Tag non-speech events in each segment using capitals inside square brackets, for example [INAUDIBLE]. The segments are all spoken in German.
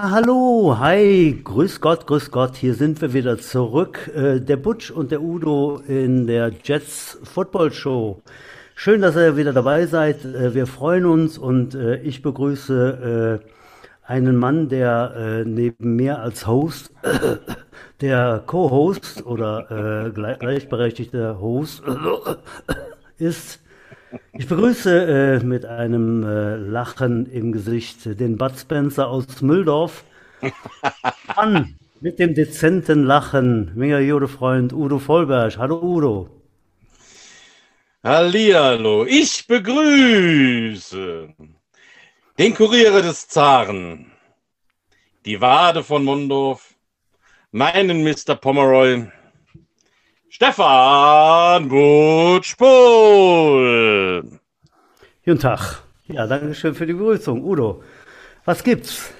hallo, hi, grüß Gott, grüß Gott, hier sind wir wieder zurück. Äh, der Butch und der Udo in der Jets Football Show. Schön, dass ihr wieder dabei seid. Äh, wir freuen uns und äh, ich begrüße einen Mann, der neben mir als Host, [COUGHS] der Co-Host oder gleichberechtigter Host [COUGHS] ist. Ich begrüße äh, mit einem äh, Lachen im Gesicht den Bud Spencer aus Mühldorf. An mit dem dezenten Lachen, Minger Jude Freund Udo Vollberg. Hallo Udo. Hallihallo, ich begrüße den Kurier des Zaren, die Wade von Mundorf, meinen Mr. Pomeroy, Stefan Butschpohl. Guten Tag. Ja, danke schön für die Begrüßung. Udo, was gibt's?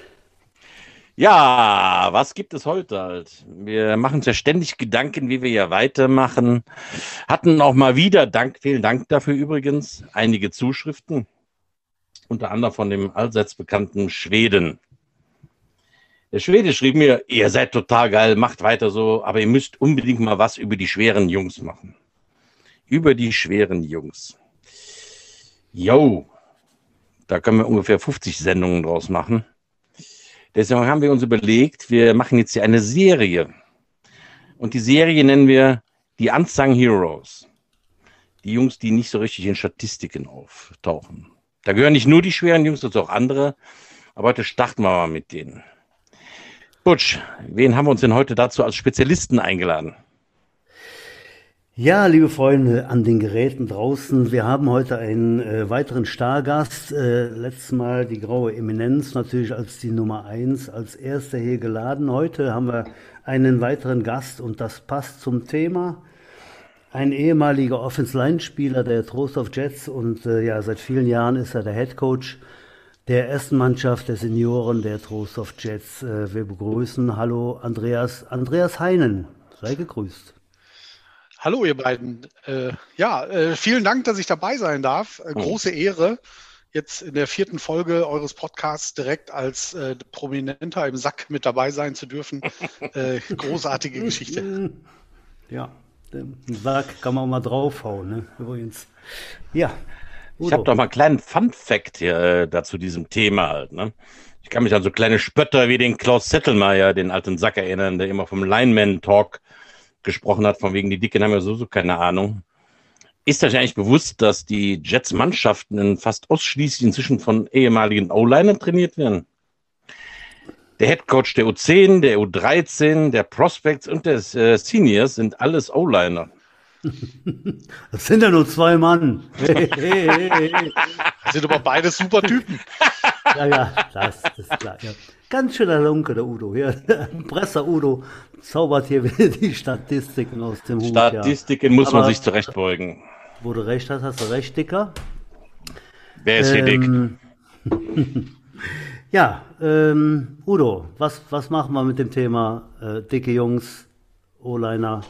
Ja, was gibt es heute halt? Wir machen uns ja ständig Gedanken, wie wir ja weitermachen. Hatten auch mal wieder, Dank, vielen Dank dafür übrigens, einige Zuschriften. Unter anderem von dem allseits bekannten Schweden. Der Schwede schrieb mir, ihr seid total geil, macht weiter so, aber ihr müsst unbedingt mal was über die schweren Jungs machen. Über die schweren Jungs. Yo, da können wir ungefähr 50 Sendungen draus machen. Deswegen haben wir uns überlegt, wir machen jetzt hier eine Serie. Und die Serie nennen wir die Unsung Heroes. Die Jungs, die nicht so richtig in Statistiken auftauchen. Da gehören nicht nur die schweren Jungs, sondern auch andere. Aber heute starten wir mal mit denen. Butch, wen haben wir uns denn heute dazu als Spezialisten eingeladen? Ja, liebe Freunde an den Geräten draußen, wir haben heute einen äh, weiteren Stargast. Äh, letztes Mal die graue Eminenz natürlich als die Nummer eins, als erster hier geladen. Heute haben wir einen weiteren Gast und das passt zum Thema. Ein ehemaliger Offense-Line-Spieler der Trost of Jets und äh, ja, seit vielen Jahren ist er der Head Coach der ersten Mannschaft der Senioren der Trost of Jets. Äh, wir begrüßen, hallo Andreas, Andreas Heinen, sei gegrüßt. Hallo ihr beiden. Äh, ja, äh, vielen Dank, dass ich dabei sein darf. Äh, große Ehre, jetzt in der vierten Folge eures Podcasts direkt als Prominenter im Sack mit dabei sein zu dürfen. [LAUGHS] Großartige Geschichte. Ja, den Sack kann man auch mal draufhauen, ne? übrigens. Ja, Udo. Ich habe doch mal einen kleinen Fun-Fact hier äh, dazu diesem Thema halt. Ne? Ich kann mich an so kleine Spötter wie den Klaus Zettelmeier, den alten Sack erinnern, der immer vom Lineman-Talk gesprochen hat, von wegen die Dicken haben ja sowieso keine Ahnung. Ist euch eigentlich bewusst, dass die Jets-Mannschaften fast ausschließlich inzwischen von ehemaligen O-Linern trainiert werden? Der Head Coach der U10, der U13, der Prospects und des äh, Seniors sind alles O-Liner. Das sind ja nur zwei Mann. Hey, hey, hey, das sind aber beide super Typen. [LAUGHS] Ja, ja, das, ist klar. Ja. Ganz schöner Lunke, der Udo. Ja, [LAUGHS] Presser Udo zaubert hier wieder die Statistiken aus dem Hut. Statistiken ja. muss aber, man sich zurechtbeugen. Wo du recht hast, hast du recht, Dicker. Wer ist hier ähm, dick? [LAUGHS] ja, ähm, Udo, was, was machen wir mit dem Thema äh, dicke Jungs, O-Liner?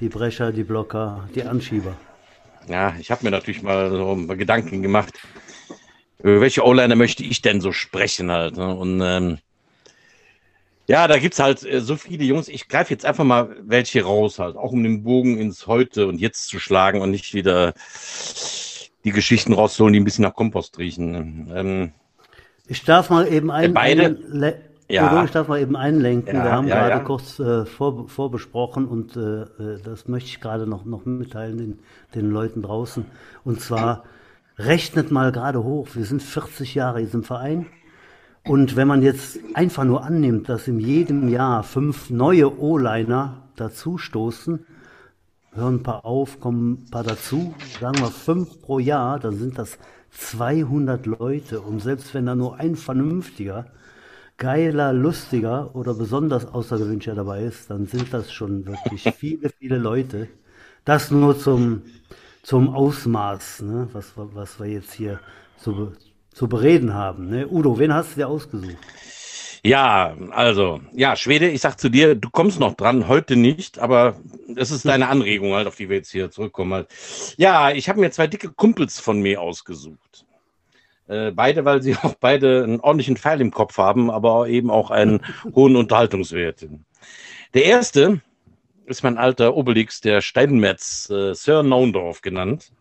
Die Brecher, die Blocker, die Anschieber. Ja, ich habe mir natürlich mal so Gedanken gemacht, über welche O-Liner möchte ich denn so sprechen halt. Ne? Und ähm, ja, da gibt es halt äh, so viele Jungs. Ich greife jetzt einfach mal welche raus halt, auch um den Bogen ins Heute und Jetzt zu schlagen und nicht wieder die Geschichten rauszuholen, die ein bisschen nach Kompost riechen. Ähm, ich darf mal eben ein, beide, ein, ja. ich darf mal eben einlenken. Ja, Wir haben ja, gerade ja. kurz äh, vor, vorbesprochen und äh, äh, das möchte ich gerade noch, noch mitteilen den, den Leuten draußen. Und zwar rechnet mal gerade hoch. Wir sind 40 Jahre in diesem Verein. Und wenn man jetzt einfach nur annimmt, dass in jedem Jahr fünf neue O-Liner dazustoßen, hören ein paar auf, kommen ein paar dazu, sagen wir fünf pro Jahr, dann sind das 200 Leute. Und selbst wenn da nur ein vernünftiger geiler, lustiger oder besonders außergewöhnlicher dabei ist, dann sind das schon wirklich [LAUGHS] viele, viele Leute. Das nur zum, zum Ausmaß, ne, was, was wir jetzt hier zu, zu bereden haben. Ne? Udo, wen hast du dir ausgesucht? Ja, also, ja, Schwede, ich sag zu dir, du kommst noch dran, heute nicht, aber es ist deine [LAUGHS] Anregung halt, auf die wir jetzt hier zurückkommen halt. Ja, ich habe mir zwei dicke Kumpels von mir ausgesucht. Äh, beide, weil sie [LAUGHS] auch beide einen ordentlichen Pfeil im Kopf haben, aber eben auch einen [LAUGHS] hohen Unterhaltungswert. Der erste ist mein alter Obelix, der Steinmetz, äh, Sir Naundorf genannt.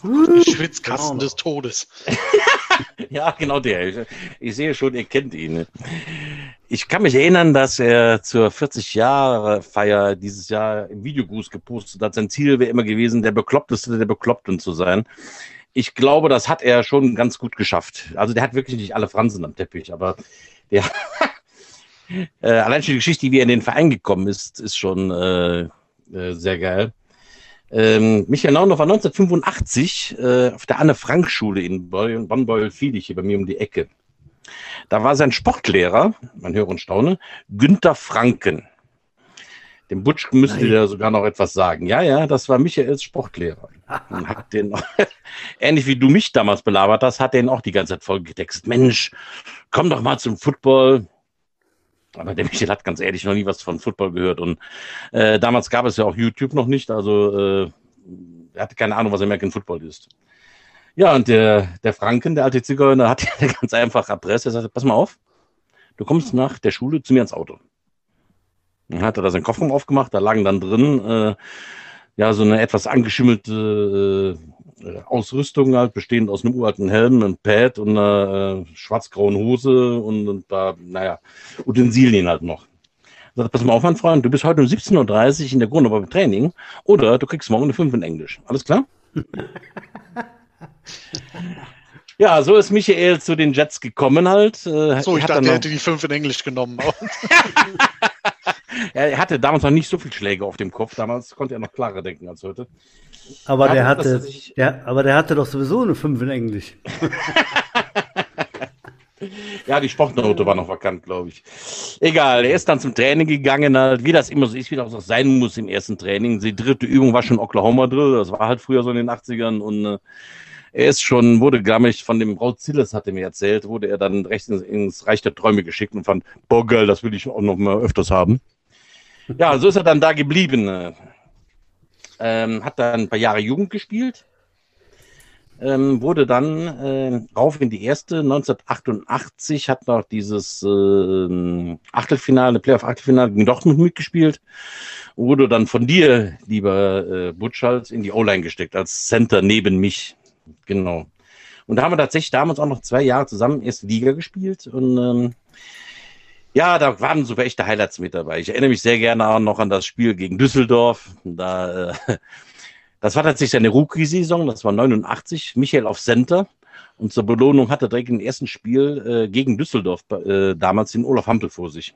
Schwitzkasten des Todes. [LAUGHS] ja, genau der. Ich, ich, sehe schon, ihr kennt ihn. Ich kann mich erinnern, dass er zur 40-Jahre-Feier dieses Jahr im Videogruß gepostet hat. Sein Ziel wäre immer gewesen, der Bekloppteste der Bekloppten zu sein. Ich glaube, das hat er schon ganz gut geschafft. Also der hat wirklich nicht alle Fransen am Teppich, aber der [LAUGHS] äh, allein schon die Geschichte, wie er in den Verein gekommen ist, ist schon äh, äh, sehr geil. Ähm, Michael Naunhoff war 1985 äh, auf der Anne-Frank-Schule in Bonn-Beuel-Fiedich, hier bei mir um die Ecke. Da war sein Sportlehrer, man höre und staune, Günther Franken. Dem Butsch müsste der sogar noch etwas sagen. Ja, ja, das war Michaels Sportlehrer. Und hat den, [LAUGHS] ähnlich wie du mich damals belabert hast, hat den auch die ganze Zeit voll getextet. Mensch, komm doch mal zum Football. Aber der Michael hat ganz ehrlich noch nie was von Football gehört. Und äh, damals gab es ja auch YouTube noch nicht. Also äh, er hatte keine Ahnung, was American Football ist. Ja, und der, der Franken, der alte Zigeuner, hat [LAUGHS] eine ganz einfache Adresse. Er sagte, pass mal auf, du kommst nach der Schule zu mir ins Auto. Dann hat er da seinen Kofferraum aufgemacht, da lagen dann drin äh, ja so eine etwas angeschimmelte äh, Ausrüstung halt, bestehend aus einem uralten Helm, einem Pad und einer äh, schwarz-grauen Hose und ein paar, naja, Utensilien halt noch. Sagt, pass mal auf, mein Freund, du bist heute um 17.30 Uhr in der Grunde beim Training oder du kriegst morgen eine 5 in Englisch. Alles klar? [LAUGHS] Ja, so ist Michael zu den Jets gekommen halt. Äh, so, ich dachte, er hätte die 5 in Englisch genommen. [LAUGHS] [LAUGHS] er hatte damals noch nicht so viel Schläge auf dem Kopf. Damals konnte er noch klarer denken als heute. Aber, der hatte, sich... der, aber der hatte doch sowieso eine 5 in Englisch. [LAUGHS] ja, die Sportnote war noch vakant, glaube ich. Egal, er ist dann zum Training gegangen, halt, wie das immer so ist, wie das auch sein muss im ersten Training. Die dritte Übung war schon Oklahoma Drill, das war halt früher so in den 80ern und äh, er ist schon, wurde, glaube ich, von dem Braut Zilles, hat er mir erzählt, wurde er dann recht ins, ins Reich der Träume geschickt und fand, boah, geil, das will ich auch noch mal öfters haben. Ja, so ist er dann da geblieben. Ähm, hat dann ein paar Jahre Jugend gespielt. Ähm, wurde dann äh, rauf in die erste. 1988 hat noch dieses äh, Achtelfinale, Playoff-Achtelfinale gegen Dortmund mitgespielt. Wurde dann von dir, lieber äh, Butschalt, in die O-Line gesteckt, als Center neben mich. Genau. Und da haben wir tatsächlich damals auch noch zwei Jahre zusammen erste Liga gespielt. Und ähm, ja, da waren so echte Highlights mit dabei. Ich erinnere mich sehr gerne auch noch an das Spiel gegen Düsseldorf. Da, äh, [LAUGHS] das war tatsächlich eine Rookie-Saison, das war 89, Michael auf Center. Und zur Belohnung hatte direkt im ersten Spiel äh, gegen Düsseldorf äh, damals den Olaf Hampel vor sich.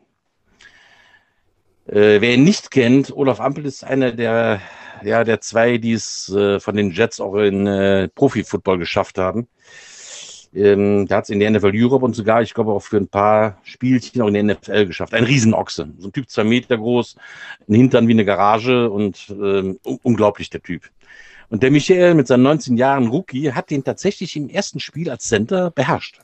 Äh, wer ihn nicht kennt, Olaf Ampel ist einer der, ja, der zwei, die es äh, von den Jets auch in äh, Profi-Football geschafft haben. Ähm, der hat es in der NFL Europe und sogar, ich glaube, auch für ein paar Spielchen auch in der NFL geschafft. Ein Riesenochse. So ein Typ zwei Meter groß, ein Hintern wie eine Garage und ähm, unglaublich der Typ. Und der Michael mit seinen 19 Jahren Rookie hat den tatsächlich im ersten Spiel als Center beherrscht.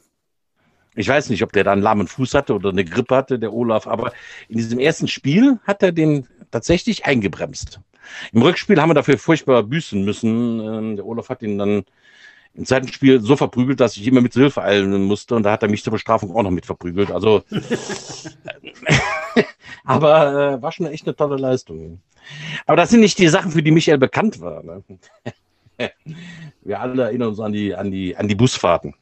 Ich weiß nicht, ob der da einen lahmen Fuß hatte oder eine Grippe hatte, der Olaf, aber in diesem ersten Spiel hat er den tatsächlich eingebremst. Im Rückspiel haben wir dafür furchtbar büßen müssen. Ähm, der Olaf hat ihn dann im zweiten Spiel so verprügelt, dass ich immer mit Hilfe eilen musste und da hat er mich zur Bestrafung auch noch mit verprügelt. Also, [LAUGHS] aber äh, war schon echt eine tolle Leistung. Aber das sind nicht die Sachen, für die Michael bekannt war. Ne? [LAUGHS] Wir alle erinnern uns an die, an die, an die Busfahrten.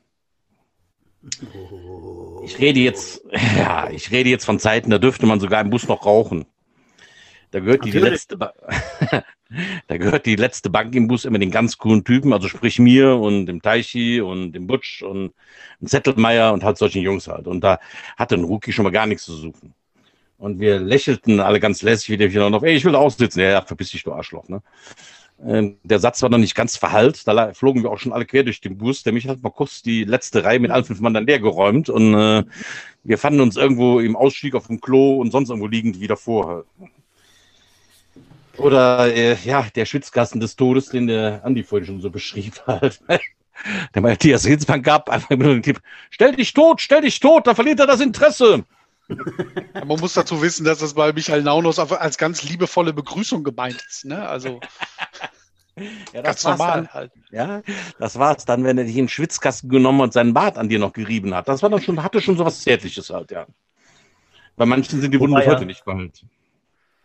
Ich rede jetzt, [LAUGHS] ja, ich rede jetzt von Zeiten, da dürfte man sogar im Bus noch rauchen. Da gehört die letzte, [LAUGHS] da gehört die letzte Bank im Bus immer den ganz coolen Typen, also sprich mir und dem Teichi und dem Butch und dem Zettelmeier und halt solchen Jungs halt. Und da hatte ein Rookie schon mal gar nichts zu suchen. Und wir lächelten alle ganz lässig wie der hier noch, ey, ich will aussitzen. Ja, ja, verpiss dich, du Arschloch, ne? Ähm, der Satz war noch nicht ganz verhallt. Da flogen wir auch schon alle quer durch den Bus. Der mich hat mal kurz die letzte Reihe mit allen fünf Mann dann leer geräumt. Und äh, wir fanden uns irgendwo im Ausstieg auf dem Klo und sonst irgendwo liegend wieder vor. Oder äh, ja, der Schwitzkasten des Todes, den der Andi vorhin schon so beschrieben [LAUGHS] hat. der Matthias Hilsbank gab einfach nur den Tipp, stell dich tot, stell dich tot, da verliert er das Interesse. Man muss dazu wissen, dass das bei Michael Naunus als ganz liebevolle Begrüßung gemeint ist. Ne? Also. Ja, das Ganz normal dann, halt. Ja, das war es dann, wenn er dich in den Schwitzkasten genommen und seinen Bart an dir noch gerieben hat. Das war dann schon, hatte schon so was Zärtliches halt, ja. Bei manchen sind die Wunden bis heute nicht geheilt.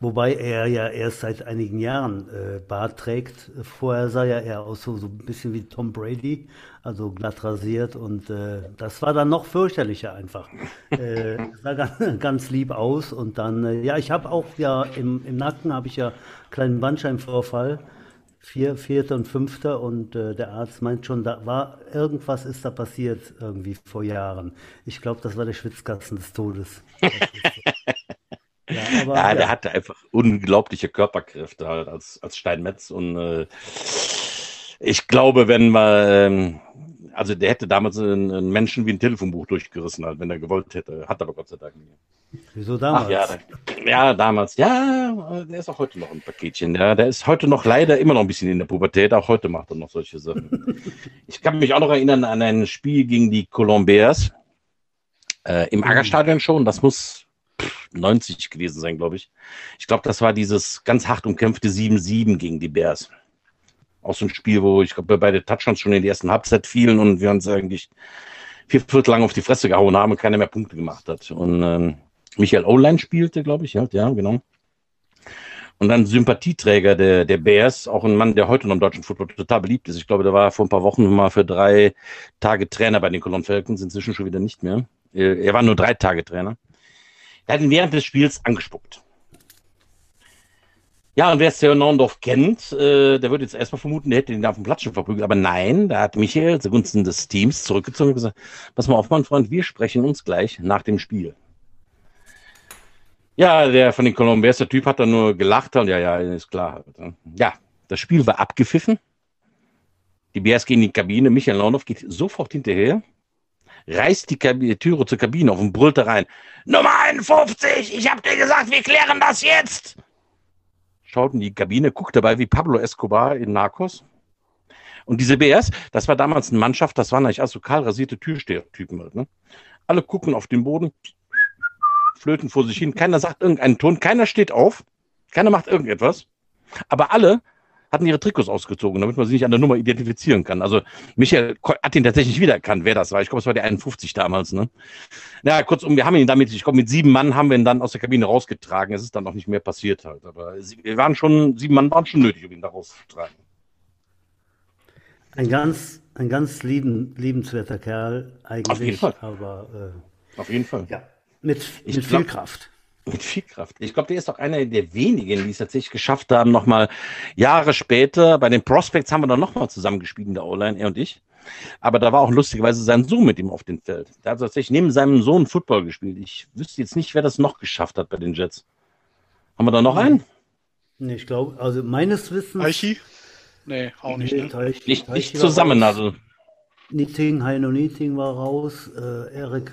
Wobei er ja erst seit einigen Jahren äh, Bart trägt. Vorher sah ja er aus so, so ein bisschen wie Tom Brady, also glatt rasiert und äh, das war dann noch fürchterlicher einfach. äh, [LAUGHS] sah ganz, ganz, lieb aus und dann, äh, ja, ich habe auch ja im, im Nacken habe ich ja kleinen Bandscheibenvorfall, vier, vierter und fünfter und äh, der Arzt meint schon, da war irgendwas ist da passiert irgendwie vor Jahren. Ich glaube, das war der Schwitzkasten des Todes. [LAUGHS] Ja, aber, ja, der hatte einfach unglaubliche Körperkräfte halt als, als Steinmetz und äh, ich glaube, wenn man, ähm, also der hätte damals einen, Menschen wie ein Telefonbuch durchgerissen, halt, wenn er gewollt hätte. Hat aber Gott sei Dank nie. Wieso damals? Ach, ja, da, ja, damals. Ja, der ist auch heute noch ein Paketchen. Ja, der ist heute noch leider immer noch ein bisschen in der Pubertät. Auch heute macht er noch solche Sachen. [LAUGHS] ich kann mich auch noch erinnern an ein Spiel gegen die Colombiers. Äh, Im mhm. Aggerstadion schon. Das muss 90 gewesen sein, glaube ich. Ich glaube, das war dieses ganz hart umkämpfte 7-7 gegen die Bears. Auch so ein Spiel, wo ich glaube, beide Touchdowns schon in der ersten Halbzeit fielen und wir uns eigentlich vier Viertel lang auf die Fresse gehauen haben und keiner mehr Punkte gemacht hat. Und ähm, Michael Oline spielte, glaube ich, ja, ja, genau. Und dann Sympathieträger der, der Bears, auch ein Mann, der heute noch im deutschen Football total beliebt ist. Ich glaube, der war vor ein paar Wochen mal für drei Tage Trainer bei den Cologne Falcons, inzwischen schon wieder nicht mehr. Er war nur drei Tage Trainer. Er während des Spiels angespuckt. Ja, und wer Seonondorf kennt, äh, der würde jetzt erstmal vermuten, der hätte ihn auf dem Platz schon verprügelt. Aber nein, da hat Michael zugunsten des Teams zurückgezogen und gesagt, pass mal auf, mein Freund, wir sprechen uns gleich nach dem Spiel. Ja, der von den Colombiers, der Typ hat dann nur gelacht und ja, ja, ist klar. Ja, das Spiel war abgepfiffen. Die Bears gehen in die Kabine, Michael Laundorf geht sofort hinterher reißt die, die Türe zur Kabine auf und brüllt da rein. Nummer 51, ich hab dir gesagt, wir klären das jetzt. Schaut in die Kabine, guckt dabei wie Pablo Escobar in Narcos. Und diese BS, das war damals eine Mannschaft, das waren eigentlich also kahl rasierte Türstehertypen. Halt, ne? Alle gucken auf den Boden, flöten vor sich hin, keiner sagt irgendeinen Ton, keiner steht auf, keiner macht irgendetwas. Aber alle hatten ihre Trikots ausgezogen, damit man sie nicht an der Nummer identifizieren kann. Also Michael hat ihn tatsächlich wiedererkannt, wer das war. Ich glaube, es war der 51 damals. Ne? Ja, kurzum, wir haben ihn damit, ich glaube, mit sieben Mann haben wir ihn dann aus der Kabine rausgetragen. Es ist dann noch nicht mehr passiert halt. Aber wir waren schon, sieben Mann waren schon nötig, um ihn da rauszutragen. Ein ganz, ein ganz lieben, liebenswerter Kerl eigentlich. Auf jeden Fall. Aber, äh, Auf jeden Fall. Ja, mit, mit glaub, viel Kraft. Mit viel Kraft. Ich glaube, der ist auch einer der wenigen, die es tatsächlich geschafft haben, nochmal Jahre später, bei den Prospects haben wir dann nochmal zusammengespielt in der O-Line, er und ich. Aber da war auch lustigerweise sein Sohn mit ihm auf dem Feld. Der hat tatsächlich neben seinem Sohn Football gespielt. Ich wüsste jetzt nicht, wer das noch geschafft hat bei den Jets. Haben wir da noch einen? Nee, ich glaube, also meines Wissens. Teichi? Nee, auch nicht. Nee, ne? Teichi, nicht, Teichi nicht zusammen, also. Niting, Heino Niting war raus, äh, Erik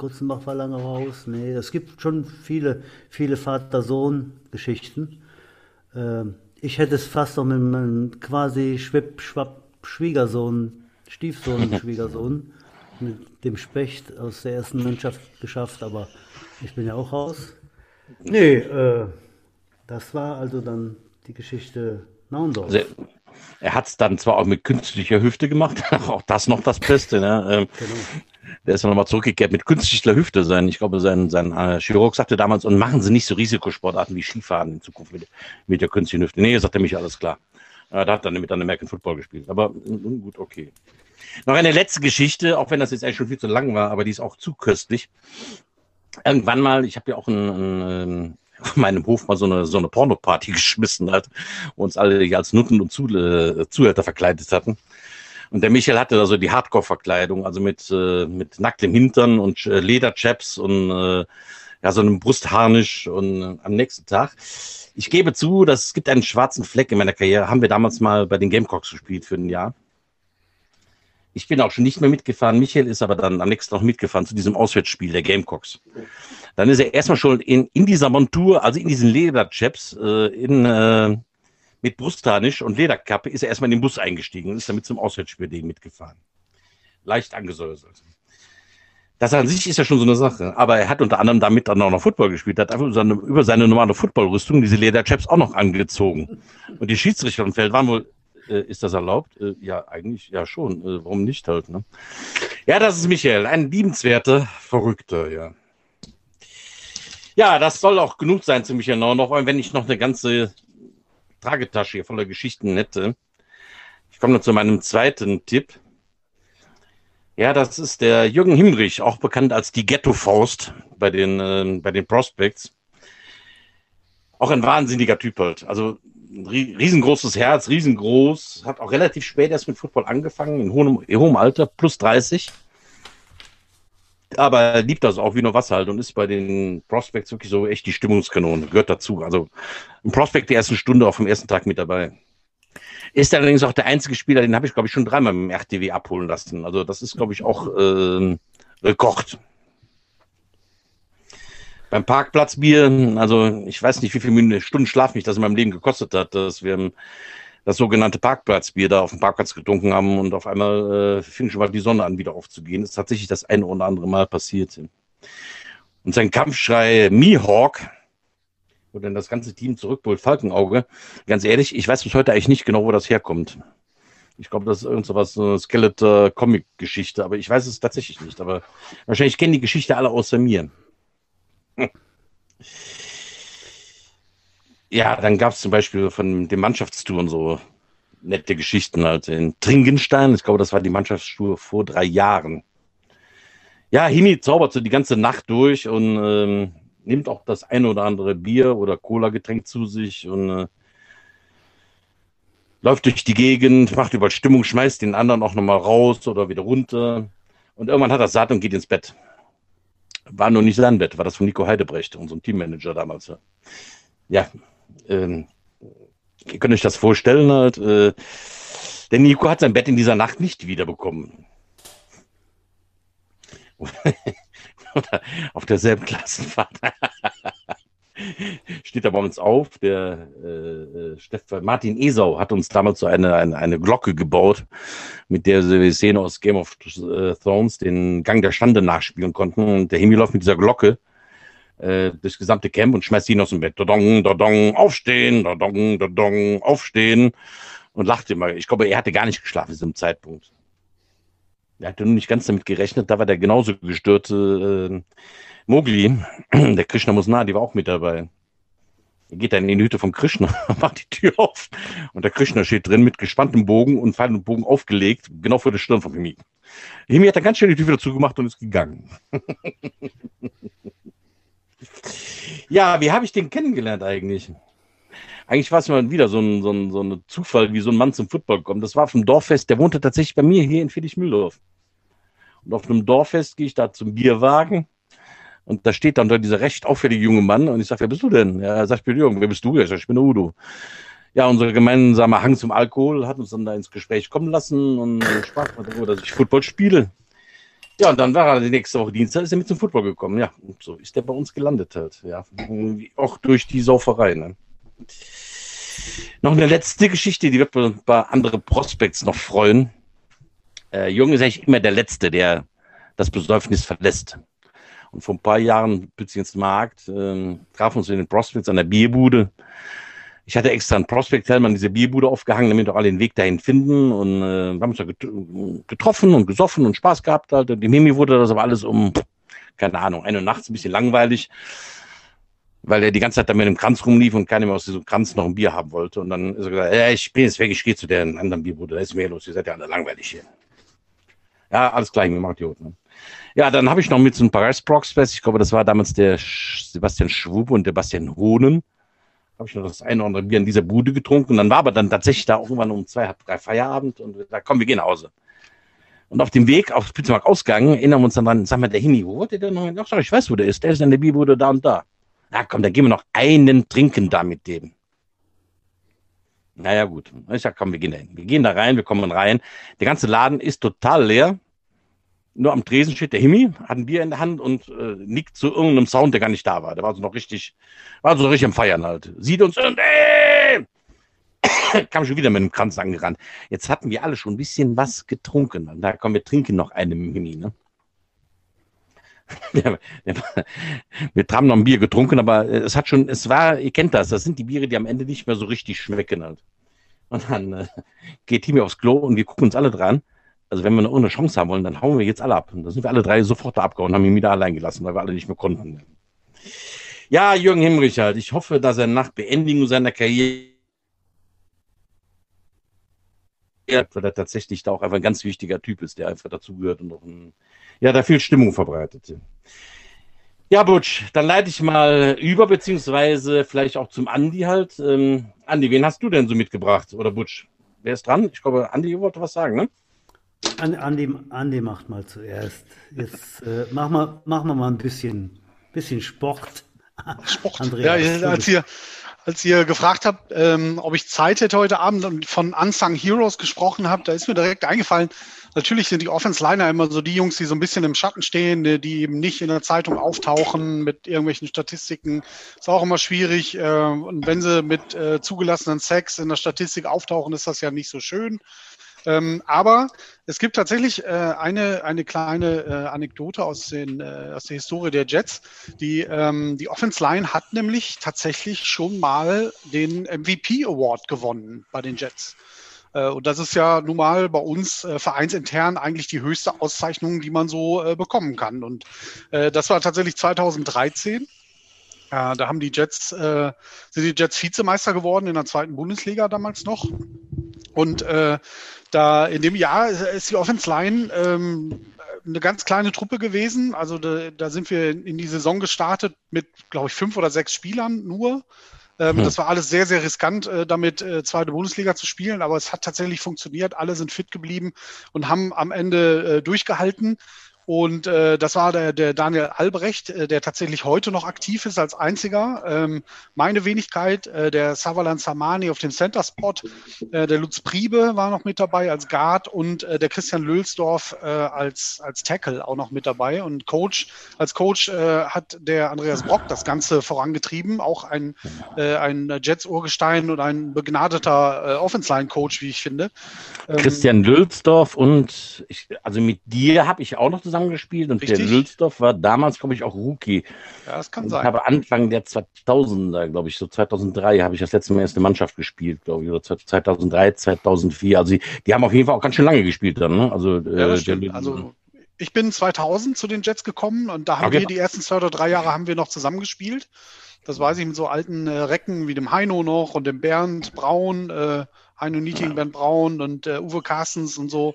Kurzenbach war lange raus. Nee, es gibt schon viele, viele Vater-Sohn-Geschichten. Ähm, ich hätte es fast noch mit meinem quasi Schwipp, Schwapp, Schwiegersohn, Stiefsohn, [LAUGHS] Schwiegersohn, mit dem Specht aus der ersten Mannschaft geschafft, aber ich bin ja auch raus. Nee, äh, das war also dann die Geschichte Naundorf. Also, er hat es dann zwar auch mit künstlicher Hüfte gemacht, [LAUGHS] auch das noch das Beste. Ne? Ähm, genau der ist dann nochmal zurückgekehrt mit künstlicher Hüfte sein. Ich glaube, sein, sein äh, Chirurg sagte damals, und machen Sie nicht so Risikosportarten wie Skifahren in Zukunft mit, mit der künstlichen Hüfte. Nee, sagt er mich, alles klar. Äh, da hat er mit dann American Football gespielt. Aber mm, gut, okay. Noch eine letzte Geschichte, auch wenn das jetzt eigentlich schon viel zu lang war, aber die ist auch zu köstlich. Irgendwann mal, ich habe ja auch ein, auf [LAUGHS] meinem Hof mal so eine, so eine Pornoparty [LAUGHS] geschmissen hat, wo uns alle als Nutten und äh, Zuhälter verkleidet hatten. Und der Michael hatte da so die Hardcore-Verkleidung, also mit, äh, mit nacktem Hintern und äh, Lederchaps und äh, ja, so einem Brustharnisch und äh, am nächsten Tag. Ich gebe zu, dass es gibt einen schwarzen Fleck in meiner Karriere. Haben wir damals mal bei den Gamecocks gespielt für ein Jahr. Ich bin auch schon nicht mehr mitgefahren. Michael ist aber dann am nächsten Tag mitgefahren zu diesem Auswärtsspiel der Gamecocks. Dann ist er erstmal schon in, in dieser Montur, also in diesen Lederchaps, äh, in, äh, mit Brustharnisch und Lederkappe ist er erstmal in den Bus eingestiegen und ist damit zum Auswärtsspiel mitgefahren. Leicht angesäuselt. Das an sich ist ja schon so eine Sache. Aber er hat unter anderem damit dann auch noch Football gespielt, hat einfach über seine, über seine normale Footballrüstung diese Lederchaps auch noch angezogen. Und die Schiedsrichter im Feld waren wohl Äh, ist das erlaubt? Äh, ja, eigentlich ja schon. Äh, warum nicht halt? Ne? Ja, das ist Michael, ein liebenswerter Verrückter, ja. Ja, das soll auch genug sein zu Michael noch, wenn ich noch eine ganze Tragetasche hier voller Geschichten hätte. Ich komme noch zu meinem zweiten Tipp. Ja, das ist der Jürgen Himmrich, auch bekannt als die Ghetto-Faust bei den, äh, bei den Prospects. Auch ein wahnsinniger Typ halt. Also riesengroßes Herz, riesengroß, hat auch relativ spät erst mit Football angefangen, in hohem, in hohem Alter, plus 30. Aber er liebt das auch wie nur Wasser halt und ist bei den Prospects wirklich so echt die Stimmungskanone, gehört dazu. Also im Prospect die ersten Stunde auch vom ersten Tag mit dabei. Ist allerdings auch der einzige Spieler, den habe ich, glaube ich, schon dreimal im RTW abholen lassen. Also das ist, glaube ich, auch äh, Rekord. Beim Parkplatzbier, also ich weiß nicht, wie viele Stunden Schlaf mich das in meinem Leben gekostet hat, dass wir das sogenannte Parkplatzbier da auf dem Parkplatz getrunken haben und auf einmal äh, fing schon mal die Sonne an, wieder aufzugehen. Ist tatsächlich das eine oder andere Mal passiert. Und sein Kampfschrei Mihawk, wo dann das ganze Team zurückholt, Falkenauge, ganz ehrlich, ich weiß bis heute eigentlich nicht genau, wo das herkommt. Ich glaube, das ist irgend so was, eine Skeletor-Comic-Geschichte, aber ich weiß es tatsächlich nicht. Aber wahrscheinlich kennen die Geschichte alle außer mir. Ja, dann gab es zum Beispiel von den Mannschaftstouren so nette Geschichten halt in Tringenstein. Ich glaube, das war die Mannschaftstour vor drei Jahren. Ja, Himi zaubert so die ganze Nacht durch und ähm, nimmt auch das eine oder andere Bier oder Cola-Getränk zu sich und äh, läuft durch die Gegend, macht überall Stimmung, schmeißt den anderen auch nochmal raus oder wieder runter. Und irgendwann hat er satt und geht ins Bett. War nur nicht sein Bett, war das von Nico Heidebrecht, unserem Teammanager damals. Ja, ähm, ihr könnt euch das vorstellen halt. Äh, denn Nico hat sein Bett in dieser Nacht nicht wiederbekommen. [LAUGHS] Oder auf derselben Klassenfahrt. [LAUGHS] steht er bei uns auf. Der äh, äh Steff, Martin Esau hat uns damals so eine, eine, eine Glocke gebaut, mit der wir Szene aus Game of äh, Thrones den Gang der Stande nachspielen konnten. Und der Himmel läuft mit dieser Glocke äh, das gesamte Camp und schmeißt ihn aus dem Bett. Dodong, dodong, aufstehen, dodong, dodong, aufstehen. Und lachte immer. Ich glaube, er hatte gar nicht geschlafen zu diesem Zeitpunkt. Er hatte nur nicht ganz damit gerechnet, da war der genauso gestörte äh, Mogli, [CLEARS THROAT] der Krishna Musna, die war auch mit dabei. Er geht dann in die Hütte vom Krishna, [LAUGHS] macht die Tür auf und der Krishna steht drin mit gespanntem Bogen und Pfeil und Bogen aufgelegt, genau vor der Stirn von Himi. Himi hat dann ganz schnell die Tür wieder zugemacht und ist gegangen. [LAUGHS] ja, wie habe ich den kennengelernt eigentlich? Eigentlich war es mal wieder so ein, so, ein, so ein Zufall, wie so ein Mann zum Football kommt. Das war dem Dorffest, der wohnte tatsächlich bei mir hier in Friedrich-Mühldorf. Und auf einem Dorffest gehe ich da zum Bierwagen und da steht dann da dieser recht auffällige junge Mann und ich sage, wer bist du denn? Ja, er sagt mir, Jürgen, wer bist du? Ich sage, ich bin der Udo. Ja, unser gemeinsamer Hang zum Alkohol hat uns dann da ins Gespräch kommen lassen und sprach darüber, dass ich Football spiele. Ja, und dann war er die nächste Woche Dienstag, ist er mit zum Football gekommen. Ja, und so ist er bei uns gelandet halt. Ja, auch durch die Sauferei. Ne? Noch eine letzte Geschichte, die wird ein paar andere Prospects noch freuen. Äh, Jung ist eigentlich immer der Letzte, der das Besäufnis verlässt. Und vor ein paar Jahren ins Markt, äh, trafen uns in den Prospects an der Bierbude. Ich hatte extra einen Prospect-Helm an diese Bierbude aufgehangen, damit wir alle den Weg dahin finden. Und äh, wir haben uns da getroffen und gesoffen und Spaß gehabt. Halt. Dem Hemi wurde das aber alles um, keine Ahnung, eine Uhr nachts ein bisschen langweilig, weil er die ganze Zeit da mit dem Kranz rumlief und keiner mehr aus diesem Kranz noch ein Bier haben wollte. Und dann ist er gesagt, ja, ich bin jetzt weg, ich gehe zu der anderen Bierbude, da ist mehr los, ihr seid ja alle langweilig hier. Ja, alles gleich, mir macht die Ne? Ja, dann habe ich noch mit so ein paar Restprox-Fest, ich glaube, das war damals der Sebastian Schwub und der Bastian Hohnen habe ich noch das eine oder andere Bier in dieser Bude getrunken. Dann war aber dann tatsächlich da irgendwann um zwei, drei Feierabend und da kommen wir gehen nach Hause. Und auf dem Weg auf Spitzmark Ausgang erinnern wir uns dann dran, sag mal, der Hini, wo wollte der noch? Ach, ich weiß, wo der ist. Der ist in der Bierbude da und da. Na komm, dann gehen wir noch einen trinken da mit dem. Naja, gut. Ich sag, komm, wir gehen da hin. Wir gehen da rein, wir kommen rein. Der ganze Laden ist total leer nur am Tresen steht der Himi, hat ein Bier in der Hand und äh, nickt zu irgendeinem Sound, der gar nicht da war. Der war so noch richtig, war so richtig am Feiern halt. Sieht uns und äh, [COUGHS] kam schon wieder mit dem Kranz angerannt. Jetzt hatten wir alle schon ein bisschen was getrunken. Und da kommen wir trinken noch eine mit Himi, ne? [LAUGHS] wir, haben noch ein Bier getrunken, aber es hat schon, es war, ihr kennt das, das sind die Biere, die am Ende nicht mehr so richtig schmecken halt. Und dann äh, geht Timmy aufs Klo und wir gucken uns alle dran. Also wenn wir noch eine Chance haben wollen, dann hauen wir jetzt alle ab. Und da sind wir alle drei sofort da abgehauen und haben ihn wieder allein gelassen, weil wir alle nicht mehr konnten. Ja, Jürgen Himmrich halt. Ich hoffe, dass er nach Beendigung seiner Karriere weil er tatsächlich da auch einfach ein ganz wichtiger Typ ist, der einfach dazugehört und auch ein, ja, da viel Stimmung verbreitet. Ja, Butch, dann leite ich mal über, beziehungsweise vielleicht auch zum Andi halt. Ähm, Andi, wen hast du denn so mitgebracht? Oder Butch? Wer ist dran? Ich glaube, Andi wollte was sagen, ne? Andi, Andi macht mal zuerst. Jetzt äh, machen, wir, machen wir mal ein bisschen, bisschen Sport. Sport. Andreas, ja, als ihr, als ihr gefragt habt, ähm, ob ich Zeit hätte heute Abend und von Unsung Heroes gesprochen habt, da ist mir direkt eingefallen, natürlich sind die Offense-Liner immer so die Jungs, die so ein bisschen im Schatten stehen, die eben nicht in der Zeitung auftauchen mit irgendwelchen Statistiken. Ist auch immer schwierig. Äh, und wenn sie mit äh, zugelassenen Sex in der Statistik auftauchen, ist das ja nicht so schön. Ähm, aber es gibt tatsächlich äh, eine, eine kleine äh, Anekdote aus, den, äh, aus der Historie der Jets. Die, ähm, die Offense Line hat nämlich tatsächlich schon mal den MVP Award gewonnen bei den Jets. Äh, und das ist ja nun mal bei uns äh, vereinsintern eigentlich die höchste Auszeichnung, die man so äh, bekommen kann. Und äh, das war tatsächlich 2013. Äh, da haben die Jets, äh, sind die Jets Vizemeister geworden in der zweiten Bundesliga damals noch. Und äh, da in dem Jahr ist die Offense Line ähm, eine ganz kleine Truppe gewesen. Also da, da sind wir in die Saison gestartet mit, glaube ich, fünf oder sechs Spielern nur. Ähm, hm. Das war alles sehr, sehr riskant, äh, damit äh, zweite Bundesliga zu spielen, aber es hat tatsächlich funktioniert. Alle sind fit geblieben und haben am Ende äh, durchgehalten. Und äh, das war der, der Daniel Albrecht, äh, der tatsächlich heute noch aktiv ist als einziger. Ähm, meine Wenigkeit, äh, der Savalan Samani auf dem Center Spot, äh, der Lutz Priebe war noch mit dabei als Guard und äh, der Christian Lülsdorf äh, als, als Tackle auch noch mit dabei. Und Coach, als Coach äh, hat der Andreas Brock das Ganze vorangetrieben, auch ein, äh, ein Jets-Urgestein und ein begnadeter äh, Offense-Line-Coach, wie ich finde. Ähm, Christian Lülsdorf und ich, also mit dir habe ich auch noch zusammen zusammengespielt und Richtig. der Lülsdorf war damals, glaube ich, auch Rookie. Ja, das kann und sein. Ich habe Anfang der 2000er, glaube ich, so 2003 habe ich das letzte Mal erste Mannschaft gespielt, glaube ich, oder 2003, 2004. Also die, die, haben auf jeden Fall auch ganz schön lange gespielt dann. Ne? Also, ja, äh, also ich bin 2000 zu den Jets gekommen und da haben okay. wir die ersten zwei oder drei Jahre haben wir noch zusammengespielt. Das weiß ich mit so alten äh, Recken wie dem Heino noch und dem Bernd Braun, äh, Heino Nieting, Bernd Braun und äh, Uwe Carstens und so.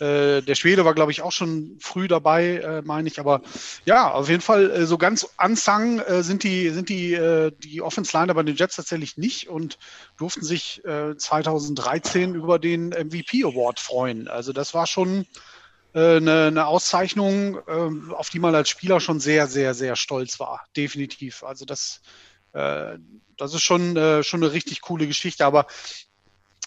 Äh, der Schwede war, glaube ich, auch schon früh dabei, äh, meine ich. Aber ja, auf jeden Fall äh, so ganz ansang äh, sind die, sind die, äh, die Offense Liner bei den Jets tatsächlich nicht und durften sich 2013 über den MVP Award freuen. Also das war schon eine, eine Auszeichnung, auf die man als Spieler schon sehr, sehr, sehr stolz war. Definitiv. Also das, das ist schon, schon eine richtig coole Geschichte. Aber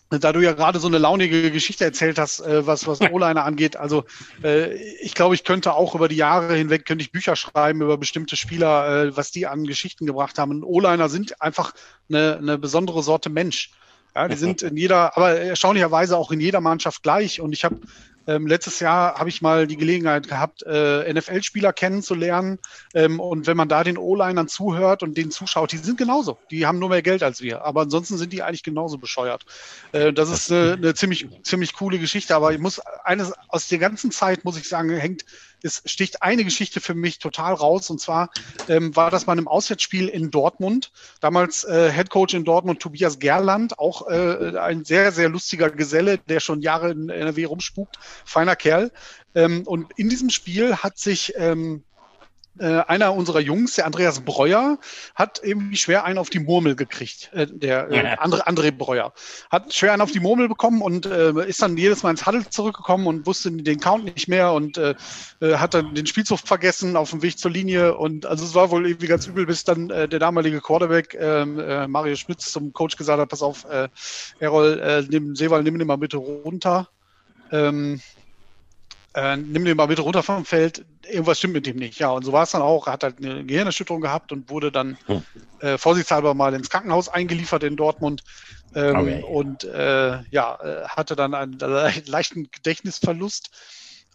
da du ja gerade so eine launige Geschichte erzählt hast, äh, was, was [LAUGHS] O-Liner angeht, also äh, ich glaube, ich könnte auch über die Jahre hinweg, könnte ich Bücher schreiben über bestimmte Spieler, äh, was die an Geschichten gebracht haben. O-Liner sind einfach eine, eine besondere Sorte Mensch. Ja, die [LAUGHS] sind in jeder, aber erstaunlicherweise auch in jeder Mannschaft gleich. Und ich habe ähm, letztes Jahr habe ich mal die Gelegenheit gehabt, äh, NFL-Spieler kennenzulernen. Ähm, und wenn man da den O-Linern zuhört und denen zuschaut, die sind genauso. Die haben nur mehr Geld als wir. Aber ansonsten sind die eigentlich genauso bescheuert. Äh, das ist eine, eine ziemlich, ziemlich coole Geschichte. Aber ich muss eines aus der ganzen Zeit, muss ich sagen, hängt es sticht eine Geschichte für mich total raus. Und zwar ähm, war das bei einem Auswärtsspiel in Dortmund. Damals äh, Head Coach in Dortmund Tobias Gerland, auch äh, ein sehr, sehr lustiger Geselle, der schon Jahre in NRW rumspukt. Feiner Kerl. Ähm, und in diesem Spiel hat sich ähm, äh, einer unserer Jungs, der Andreas Breuer, hat irgendwie schwer einen auf die Murmel gekriegt. Äh, der äh, andere André Breuer hat schwer einen auf die Murmel bekommen und äh, ist dann jedes Mal ins Huddle zurückgekommen und wusste den Count nicht mehr und äh, äh, hat dann den Spielzug vergessen auf dem Weg zur Linie und also es war wohl irgendwie ganz übel, bis dann äh, der damalige Quarterback äh, äh, Mario Schmitz zum Coach gesagt hat, pass auf, äh, Errol, äh, nimm Seewald, nimm den mal bitte runter. Ähm, äh, nimm den mal bitte runter vom Feld, irgendwas stimmt mit dem nicht. Ja, und so war es dann auch. Er hat halt eine Gehirnerschütterung gehabt und wurde dann hm. äh, vorsichtshalber mal ins Krankenhaus eingeliefert in Dortmund. Ähm, okay. Und äh, ja, äh, hatte dann einen [LAUGHS] leichten Gedächtnisverlust,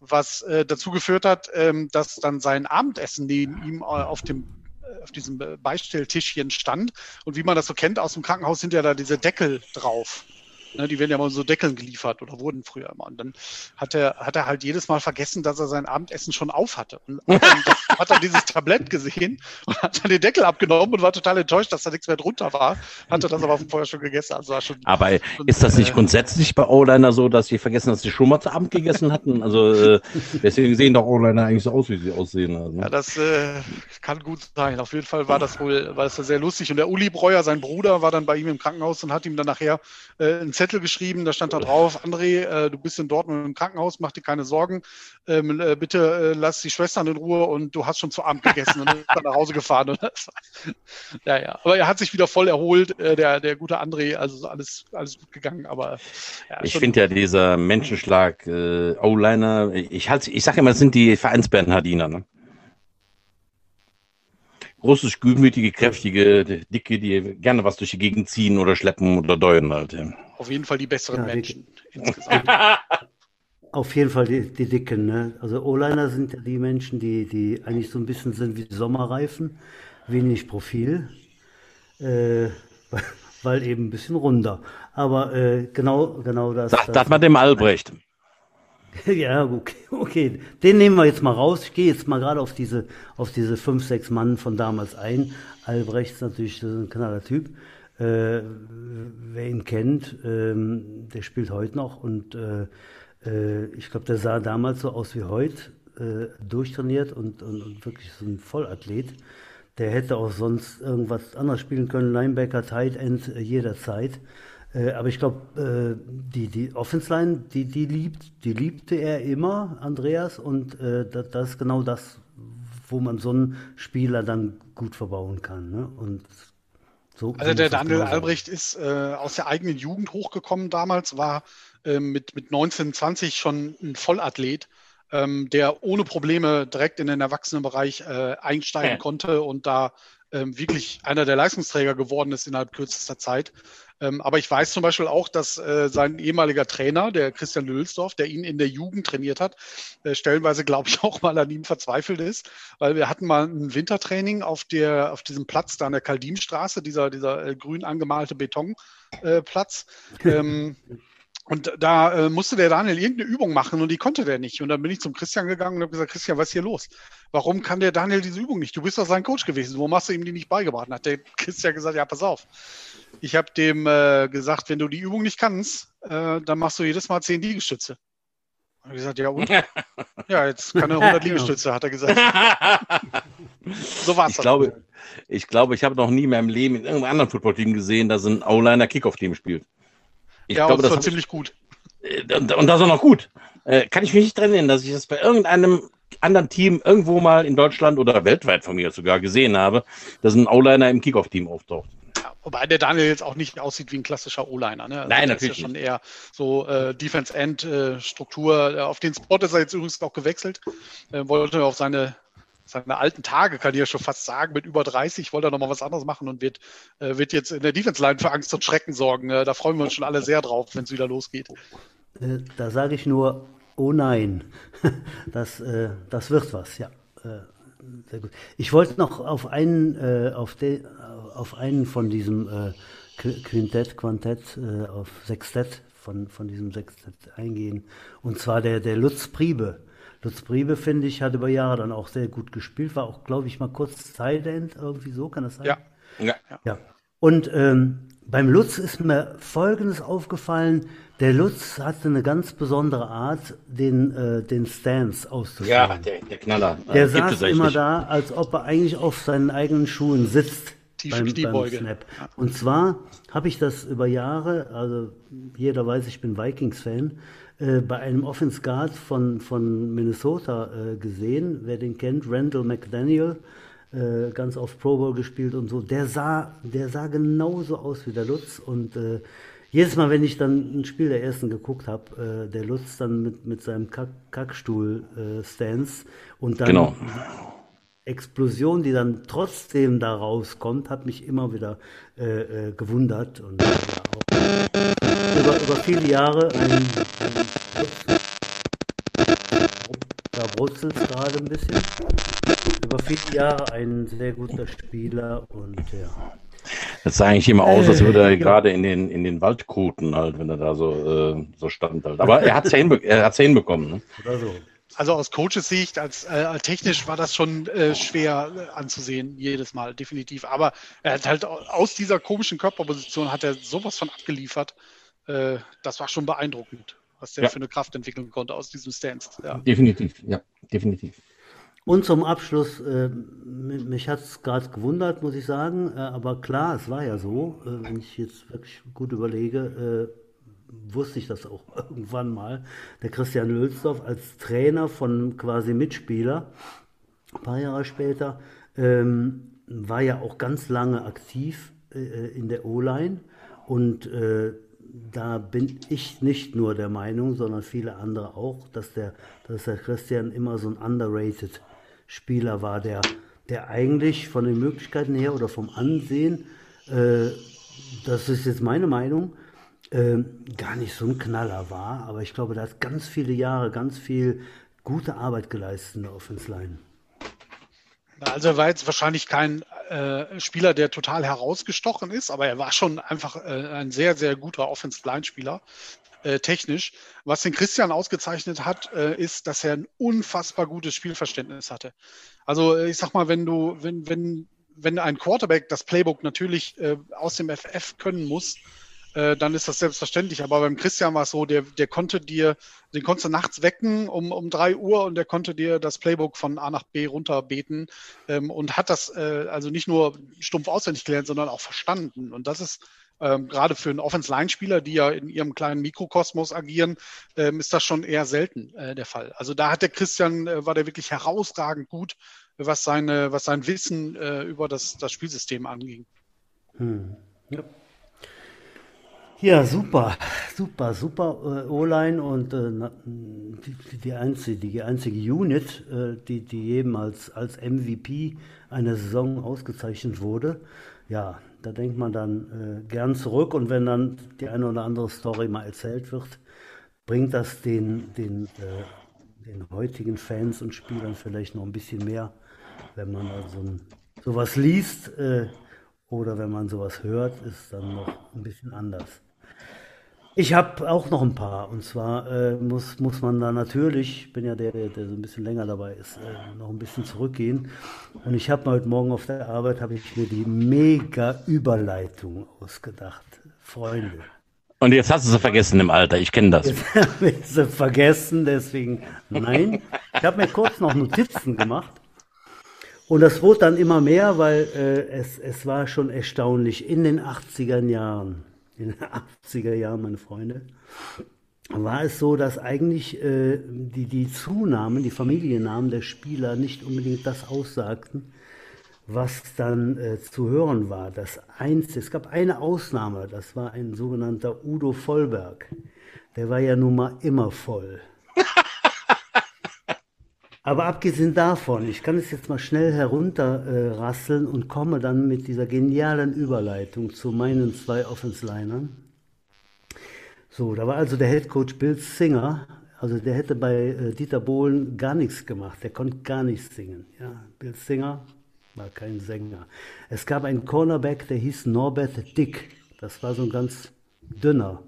was äh, dazu geführt hat, ähm, dass dann sein Abendessen neben ihm äh, auf dem auf diesem Beistelltischchen stand. Und wie man das so kennt aus dem Krankenhaus, sind ja da diese Deckel drauf. Ne, die werden ja mal so Deckeln geliefert oder wurden früher immer. Und dann hat er, hat er halt jedes Mal vergessen, dass er sein Abendessen schon auf hatte. Und hat dann, [LAUGHS] hat dann dieses Tablett gesehen und hat dann den Deckel abgenommen und war total enttäuscht, dass da nichts mehr drunter war. Hatte das aber vorher schon gegessen. Also war schon, aber schon, ist das nicht äh, grundsätzlich bei O-Liner so, dass sie vergessen, dass sie schon mal zu Abend gegessen hatten? Also äh, deswegen sehen doch O-Liner eigentlich so aus, wie sie aussehen. Also. Ja, das äh, kann gut sein. Auf jeden Fall war das wohl, war das sehr lustig. Und der Uli Breuer, sein Bruder, war dann bei ihm im Krankenhaus und hat ihm dann nachher äh, ein Zettel geschrieben, da stand da drauf, André, äh, du bist in Dortmund im Krankenhaus, mach dir keine Sorgen, ähm, äh, bitte äh, lass die Schwestern in Ruhe und du hast schon zu Abend gegessen und ist dann nach Hause gefahren. [LAUGHS] Ja, ja, aber er hat sich wieder voll erholt, äh, der, der gute André, also alles, alles gut gegangen, aber ja, Ich finde ja dieser Menschenschlag äh, O-Liner, ich, halt, ich sage immer, das sind die Vereinsbernhardiner, ne? Großes, gutmütige, kräftige, dicke, die gerne was durch die Gegend ziehen oder schleppen oder deuen halt. Auf jeden Fall die besseren ja, Menschen die, insgesamt. [LAUGHS] Auf jeden Fall die, die dicken. Ne? Also O-Liner sind ja die Menschen, die, die eigentlich so ein bisschen sind wie Sommerreifen, wenig Profil, äh, [LAUGHS] weil eben ein bisschen runder. Aber äh, genau, genau das. Sagt das, das mal dem Albrecht. [LAUGHS] Ja, okay, okay. Den nehmen wir jetzt mal raus. Ich gehe jetzt mal gerade auf diese, auf diese fünf, sechs Mann von damals ein. Albrecht ist natürlich ein knaller Typ. Äh, wer ihn kennt, ähm, der spielt heute noch und äh, äh, ich glaube, der sah damals so aus wie heute, äh, durchtrainiert und, und, und, wirklich so ein Vollathlet. Der hätte auch sonst irgendwas anderes spielen können, Linebacker, Tight End äh, jederzeit. Äh, aber ich glaube, äh, die, die Offense Line, die, die, liebt, die liebte er immer, Andreas, und äh, das, das, ist genau das, wo man so einen Spieler dann gut verbauen kann. Ne? Und so, also der Daniel genau Albrecht ist äh, aus der eigenen Jugend hochgekommen damals, war äh, mit, mit 19, 20 schon ein Vollathlet, ähm, der ohne Probleme direkt in den Erwachsenenbereich äh, einsteigen ja. konnte und da ähm, wirklich einer der Leistungsträger geworden ist innerhalb kürzester Zeit. Ähm, aber ich weiß zum Beispiel auch, dass äh, sein ehemaliger Trainer, der Christian Lülsdorf, der ihn in der Jugend trainiert hat, äh, stellenweise, glaube ich, [LAUGHS] auch mal an ihm verzweifelt ist, weil wir hatten mal ein Wintertraining auf der, auf diesem Platz da an der Kaldimstraße, dieser, dieser äh, grün angemalte Betonplatz. [LAUGHS] ähm, und da äh, musste der Daniel irgendeine Übung machen und die konnte der nicht. Und dann bin ich zum Christian gegangen und habe gesagt, Christian, was ist hier los? Warum kann der Daniel diese Übung nicht? Du bist doch sein Coach gewesen. Warum hast du ihm die nicht beigebracht? Dann hat der [LAUGHS] Christian gesagt, ja, pass auf. Ich habe dem äh, gesagt, wenn du die Übung nicht kannst, äh, dann machst du jedes Mal 10 Liegestütze. Und ich gesagt, ja und? [LAUGHS] ja, jetzt kann er 100 Liegestütze, hat er gesagt. [LAUGHS] so war es. Ich glaube, ich glaube, ich habe noch nie in meinem Leben in irgendeinem anderen Footballteam gesehen, dass ein O-Liner Kickoff-Team spielt. Ich ja, glaube, das war ziemlich gut. Äh, und, und das war noch gut. Äh, kann ich mich nicht dran erinnern, dass ich das bei irgendeinem anderen Team irgendwo mal in Deutschland oder weltweit von mir sogar gesehen habe, dass ein O-Liner im Kickoff-Team auftaucht. Ja, wobei der Daniel jetzt auch nicht aussieht wie ein klassischer O-Liner. Ne? Also Nein, natürlich. Ist ja schon eher so äh, Defense-End-Struktur. Äh, auf den Spot ist er jetzt übrigens auch gewechselt. Äh, wollte auf seine seine alten Tage, kann ich ja schon fast sagen, mit über 30 wollte er nochmal was anderes machen und wird, äh, wird jetzt in der Defense-Line für Angst und Schrecken sorgen. Äh, da freuen wir uns schon alle sehr drauf, wenn es wieder losgeht. Äh, da sage ich nur, oh nein, [LAUGHS] das, äh, das wird was, ja. Äh, sehr gut. Ich wollte noch auf einen, äh, auf, de, auf einen von diesem Quintett, Quantett, auf Sextett, von, von diesem Sextett eingehen. Und zwar der, der Lutz Priebe. Lutz Priebe, finde ich, hat über Jahre dann auch sehr gut gespielt, war auch, glaube ich, mal kurz Silent, irgendwie so, kann das sein? Ja. Ja. ja. Und ähm, beim Lutz ist mir Folgendes aufgefallen. Der Lutz hatte eine ganz besondere Art, den, äh, den Stance auszuführen. Ja, der, der Knaller. Der äh, saß immer da, als ob er eigentlich auf seinen eigenen Schuhen sitzt. Tiefe beim, Kniebeuge. Beim Snap. Und zwar habe ich das über Jahre, also jeder weiß, ich bin Vikings-Fan, äh, bei einem Offense Guard von, von Minnesota äh, gesehen. Wer den kennt, Randall McDaniel, äh, ganz oft Pro Bowl gespielt und so. Der sah, der sah genauso aus wie der Lutz und äh, jedes Mal, wenn ich dann ein Spiel der ersten geguckt habe, äh, der Lutz dann mit, mit seinem Kack Kackstuhl-Stance und dann genau. Explosion, die dann trotzdem da rauskommt, hat mich immer wieder äh, äh, gewundert und auch über, über viele Jahre ein, ein da brutzelt es gerade ein bisschen. Über viele Jahre ein sehr guter Spieler und ja. Es sah eigentlich immer aus, als würde er gerade in den, in den Wald kuten, halt, wenn er da so, äh, so stand. Halt. Aber er hat es ja, hinbe hinbekommen. Ne? Oder so. Also aus Coaches Sicht, als äh, technisch war das schon äh, schwer äh, anzusehen, jedes Mal, definitiv. Aber er hat halt aus dieser komischen Körperposition hat er sowas von abgeliefert. Äh, das war schon beeindruckend, was der ja. für eine Kraft entwickeln konnte aus diesem Stance. Ja. Definitiv, ja, definitiv. Und zum Abschluss, äh, mich hat es gerade gewundert, muss ich sagen, äh, aber klar, es war ja so, äh, wenn ich jetzt wirklich gut überlege, äh, wusste ich das auch [LAUGHS] irgendwann mal, der Christian Lülsdorf als Trainer von quasi Mitspieler, ein paar Jahre später, ähm, war ja auch ganz lange aktiv äh, in der O-Line und äh, da bin ich nicht nur der Meinung, sondern viele andere auch, dass der, dass der Christian immer so ein underrated Spieler war, der, der eigentlich von den Möglichkeiten her oder vom Ansehen, äh, das ist jetzt meine Meinung, äh, gar nicht so ein Knaller war. Aber ich glaube, der hat ganz viele Jahre, ganz viel gute Arbeit geleistet in der Offense Line. Also war jetzt wahrscheinlich kein äh, Spieler, der total herausgestochen ist, aber er war schon einfach äh, ein sehr, sehr guter Offensive-Line-Spieler, äh, technisch. Was den Christian ausgezeichnet hat, äh, ist, dass er ein unfassbar gutes Spielverständnis hatte. Also äh, ich sag mal, wenn du, wenn, wenn, wenn ein Quarterback das Playbook natürlich äh, aus dem FF können muss, äh, dann ist das selbstverständlich. Aber beim Christian war es so, der, der konnte dir, den konntest du nachts wecken um, um drei Uhr und der konnte dir das Playbook von A nach B runterbeten ähm, und hat das äh, also nicht nur stumpf auswendig gelernt, sondern auch verstanden. Und das ist ähm, gerade für einen Offense-Line-Spieler, die ja in ihrem kleinen Mikrokosmos agieren, ähm, ist das schon eher selten äh, der Fall. Also da hat der Christian, äh, war der wirklich herausragend gut, was, seine, was sein Wissen äh, über das, das Spielsystem anging. Hm. Ja. Ja, super, super, super äh, O-Line und äh, die, die, einzige, die einzige Unit, äh, die, die jedem als, MVP einer Saison ausgezeichnet wurde. Ja, da denkt man dann äh, gern zurück und wenn dann die eine oder andere Story mal erzählt wird, bringt das den, den, äh, den heutigen Fans und Spielern vielleicht noch ein bisschen mehr, wenn man also ein, sowas liest äh, oder wenn man sowas hört, ist dann noch ein bisschen anders. Ich habe auch noch ein paar. Und zwar äh, muss, muss man da natürlich, ich bin ja der, der, so ein bisschen länger dabei ist, äh, noch ein bisschen zurückgehen. Und ich habe heute Morgen auf der Arbeit, habe ich mir die mega Überleitung ausgedacht. Freunde. Und jetzt hast du sie vergessen im Alter, ich kenne das. Jetzt [LAUGHS] habe ich sie vergessen, deswegen nein. Ich habe mir kurz noch Notizen gemacht. Und das wurde dann immer mehr, weil äh, es, es war schon erstaunlich in den 80er Jahren in den 80er Jahren, meine Freunde, war es so, dass eigentlich äh, die, die Zunamen, die Familiennamen der Spieler nicht unbedingt das aussagten, was dann äh, zu hören war. Das eins, es gab eine Ausnahme, das war ein sogenannter Udo Vollberg. Der war ja nun mal immer voll. [LAUGHS] Aber abgesehen davon, ich kann es jetzt mal schnell herunterrasseln äh, und komme dann mit dieser genialen Überleitung zu meinen zwei Offenslinern. So, da war also der Head Coach Bill Singer, also der hätte bei äh, Dieter Bohlen gar nichts gemacht, der konnte gar nichts singen. Ja, Bill Singer war kein Sänger. Es gab einen Cornerback, der hieß Norbert Dick. Das war so ein ganz dünner.